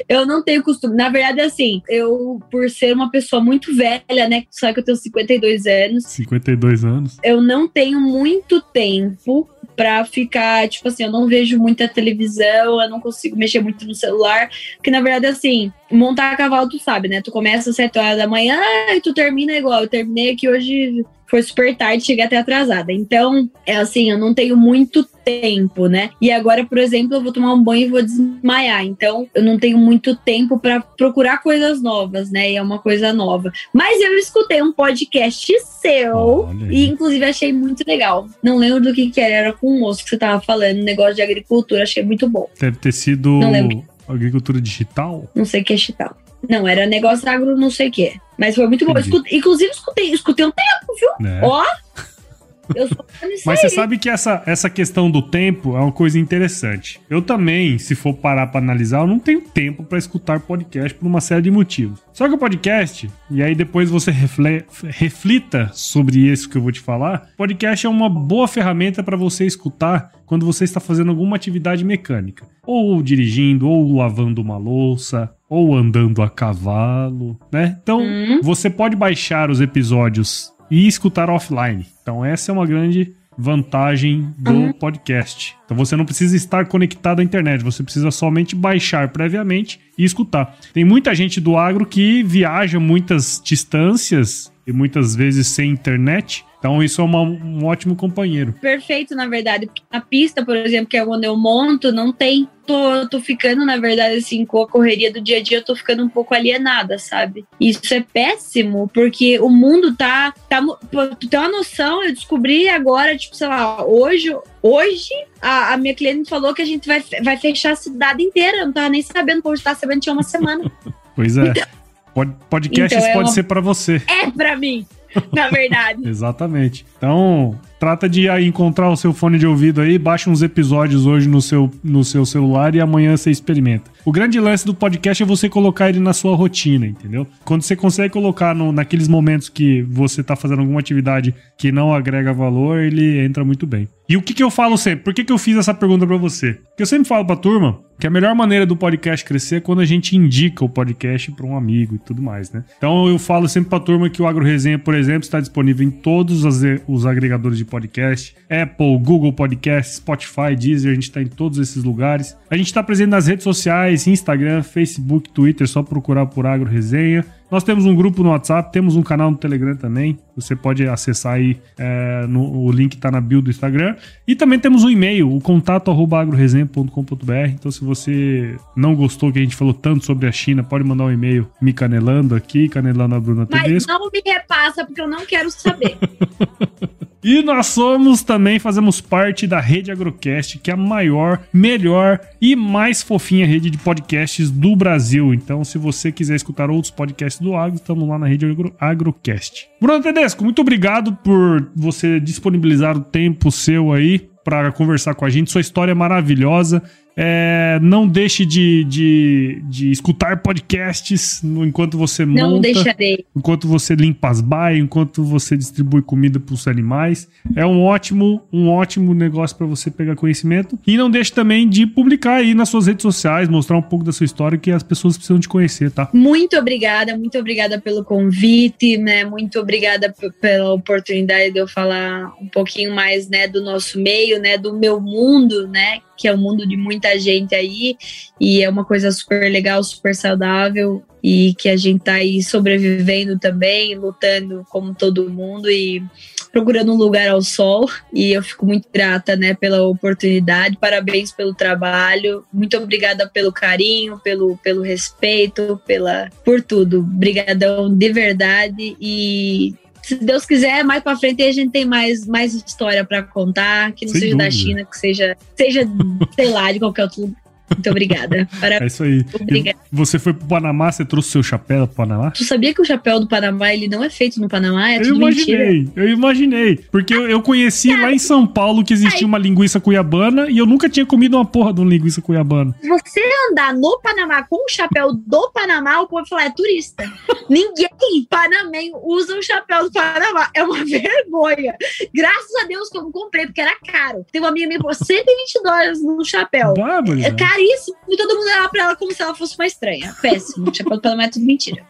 Eu não tenho costume. Na verdade, assim, eu, por ser uma pessoa muito velha, né? Só que eu tenho 52 anos, 52 anos. eu não tenho muito tempo pra ficar, tipo assim, eu não vejo muita televisão, eu não consigo mexer muito no celular, porque na verdade, assim, montar cavalo, tu sabe, né? Tu começa às 7 horas da manhã e tu termina igual. Eu terminei aqui hoje, foi super tarde, cheguei até atrasada. Então, é assim, eu não tenho muito tempo, né? E agora, por exemplo, eu vou tomar um banho e vou desmaiar. Então, eu não tenho muito tempo pra procurar coisas novas, né? E é uma coisa nova. Mas eu escutei um podcast seu e, inclusive, achei muito legal. Não lembro do que que era, era com um moço que você tava falando, negócio de agricultura, achei muito bom. Deve ter sido agricultura digital? Não sei o que é chital. Não, era negócio agro, não sei o que. Mas foi muito bom. Entendi. Escute- inclusive, escutei, escutei um tempo, viu? Né? Ó, eu sou Mas você sabe que essa, essa questão do tempo é uma coisa interessante. Eu também, se for parar pra analisar, eu não tenho tempo pra escutar podcast por uma série de motivos. Só que o podcast, e aí depois você refle- reflita sobre isso que eu vou te falar, podcast é uma boa ferramenta pra você escutar quando você está fazendo alguma atividade mecânica. Ou dirigindo, ou lavando uma louça, ou andando a cavalo, né? Então, Hum. você pode baixar os episódios e escutar offline. Então, essa é uma grande vantagem do uhum. podcast. Então você não precisa estar conectado à internet, você precisa somente baixar previamente e escutar. Tem muita gente do agro que viaja muitas distâncias e muitas vezes sem internet então isso é uma, um ótimo companheiro. Perfeito, na verdade. Na pista, por exemplo, que é onde eu monto, não tem. Tô, tô ficando, na verdade, assim, com a correria do dia a dia, eu tô ficando um pouco alienada, sabe? Isso é péssimo, porque o mundo tá. tá tu tem uma noção, eu descobri agora, tipo, sei lá, hoje. Hoje, a, a minha cliente falou que a gente vai, vai fechar a cidade inteira. Eu não tava nem sabendo, hoje tava sabendo tinha uma semana. pois é. Então, Podcast então, é pode uma... ser para você. É para mim. na verdade. Exatamente. Então, trata de encontrar o seu fone de ouvido aí, baixa uns episódios hoje no seu, no seu celular e amanhã você experimenta. O grande lance do podcast é você colocar ele na sua rotina, entendeu? Quando você consegue colocar no, naqueles momentos que você tá fazendo alguma atividade que não agrega valor, ele entra muito bem. E o que, que eu falo sempre? Por que, que eu fiz essa pergunta para você? Porque eu sempre falo pra turma que a melhor maneira do podcast crescer é quando a gente indica o podcast para um amigo e tudo mais, né? Então eu falo sempre pra turma que o Agro Resenha, por exemplo, está disponível em todos os agregadores de podcast: Apple, Google Podcast, Spotify, Deezer, a gente está em todos esses lugares. A gente está presente nas redes sociais, Instagram, Facebook, Twitter, só procurar por Agro Resenha. Nós temos um grupo no WhatsApp, temos um canal no Telegram também. Você pode acessar aí, é, no, o link está na bio do Instagram. E também temos um e-mail, o contato agroresenha.com.br. Então, se você não gostou que a gente falou tanto sobre a China, pode mandar um e-mail me canelando aqui, canelando a Bruna Mas Tedesco. não me repassa, porque eu não quero saber. E nós somos também, fazemos parte da Rede Agrocast, que é a maior, melhor e mais fofinha rede de podcasts do Brasil. Então, se você quiser escutar outros podcasts do Agro, estamos lá na Rede Agro, Agrocast. Bruno Tedesco, muito obrigado por você disponibilizar o tempo seu aí para conversar com a gente. Sua história é maravilhosa. É, não deixe de, de, de, escutar podcasts enquanto você monta. Não deixarei. Enquanto você limpa as baias, enquanto você distribui comida para os animais. É um ótimo, um ótimo negócio para você pegar conhecimento. E não deixe também de publicar aí nas suas redes sociais, mostrar um pouco da sua história que as pessoas precisam te conhecer, tá? Muito obrigada, muito obrigada pelo convite, né? Muito obrigada pela oportunidade de eu falar um pouquinho mais, né, do nosso meio, né, do meu mundo, né, que é o mundo de muita gente aí, e é uma coisa super legal, super saudável, e que a gente tá aí sobrevivendo também, lutando como todo mundo e procurando um lugar ao sol. E eu fico muito grata, né, pela oportunidade. Parabéns pelo trabalho. Muito obrigada pelo carinho, pelo, pelo respeito, pela por tudo. Obrigadão de verdade e se Deus quiser, mais para frente a gente tem mais, mais história para contar, que não Sem seja dúvida. da China, que seja, seja, sei lá, de qualquer outro muito obrigada. Para... É isso aí. Obrigada. Você foi pro Panamá, você trouxe seu chapéu pro Panamá? Tu sabia que o chapéu do Panamá ele não é feito no Panamá? É eu imaginei, mentira. eu imaginei. Porque eu, eu conheci lá em São Paulo que existia Ai. uma linguiça cuiabana e eu nunca tinha comido uma porra de uma linguiça cuiabana. Você andar no Panamá com o chapéu do Panamá, o povo falar, é turista. Ninguém panamenho usa o chapéu do Panamá. É uma vergonha. Graças a Deus que eu não comprei, porque era caro. Tem uma amiga me pôs 120 dólares no chapéu. Bárbaro, é caro caríssimo e todo mundo olhava pra ela como se ela fosse uma estranha. Péssimo. Chapéu do Panamá é tudo mentira.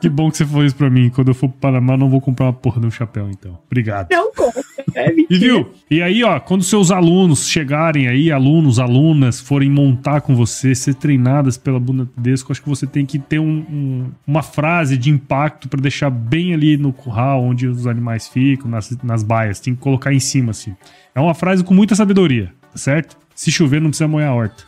Que bom que você falou isso pra mim. Quando eu for pro Panamá, não vou comprar uma porra de um chapéu, então. Obrigado. Não compra. É e viu? E aí, ó, quando seus alunos chegarem aí, alunos, alunas, forem montar com você, ser treinadas pela Bunda Tedesco, acho que você tem que ter um, um, uma frase de impacto para deixar bem ali no curral, onde os animais ficam, nas, nas baias. Tem que colocar em cima, assim. É uma frase com muita sabedoria, tá certo? Se chover, não precisa molhar a horta.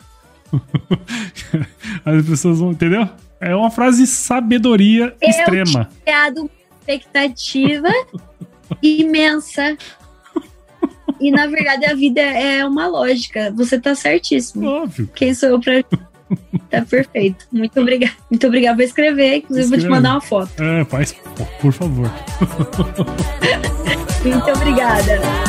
As pessoas vão. Entendeu? É uma frase sabedoria Eu extrema. Eu criado uma expectativa imensa. E na verdade a vida é uma lógica. Você tá certíssimo. Óbvio. Quem sou eu pra. Tá perfeito. Muito obrigada. Muito obrigada. Vou escrever, inclusive Escreve. vou te mandar uma foto. É, faz, por favor. Muito obrigada.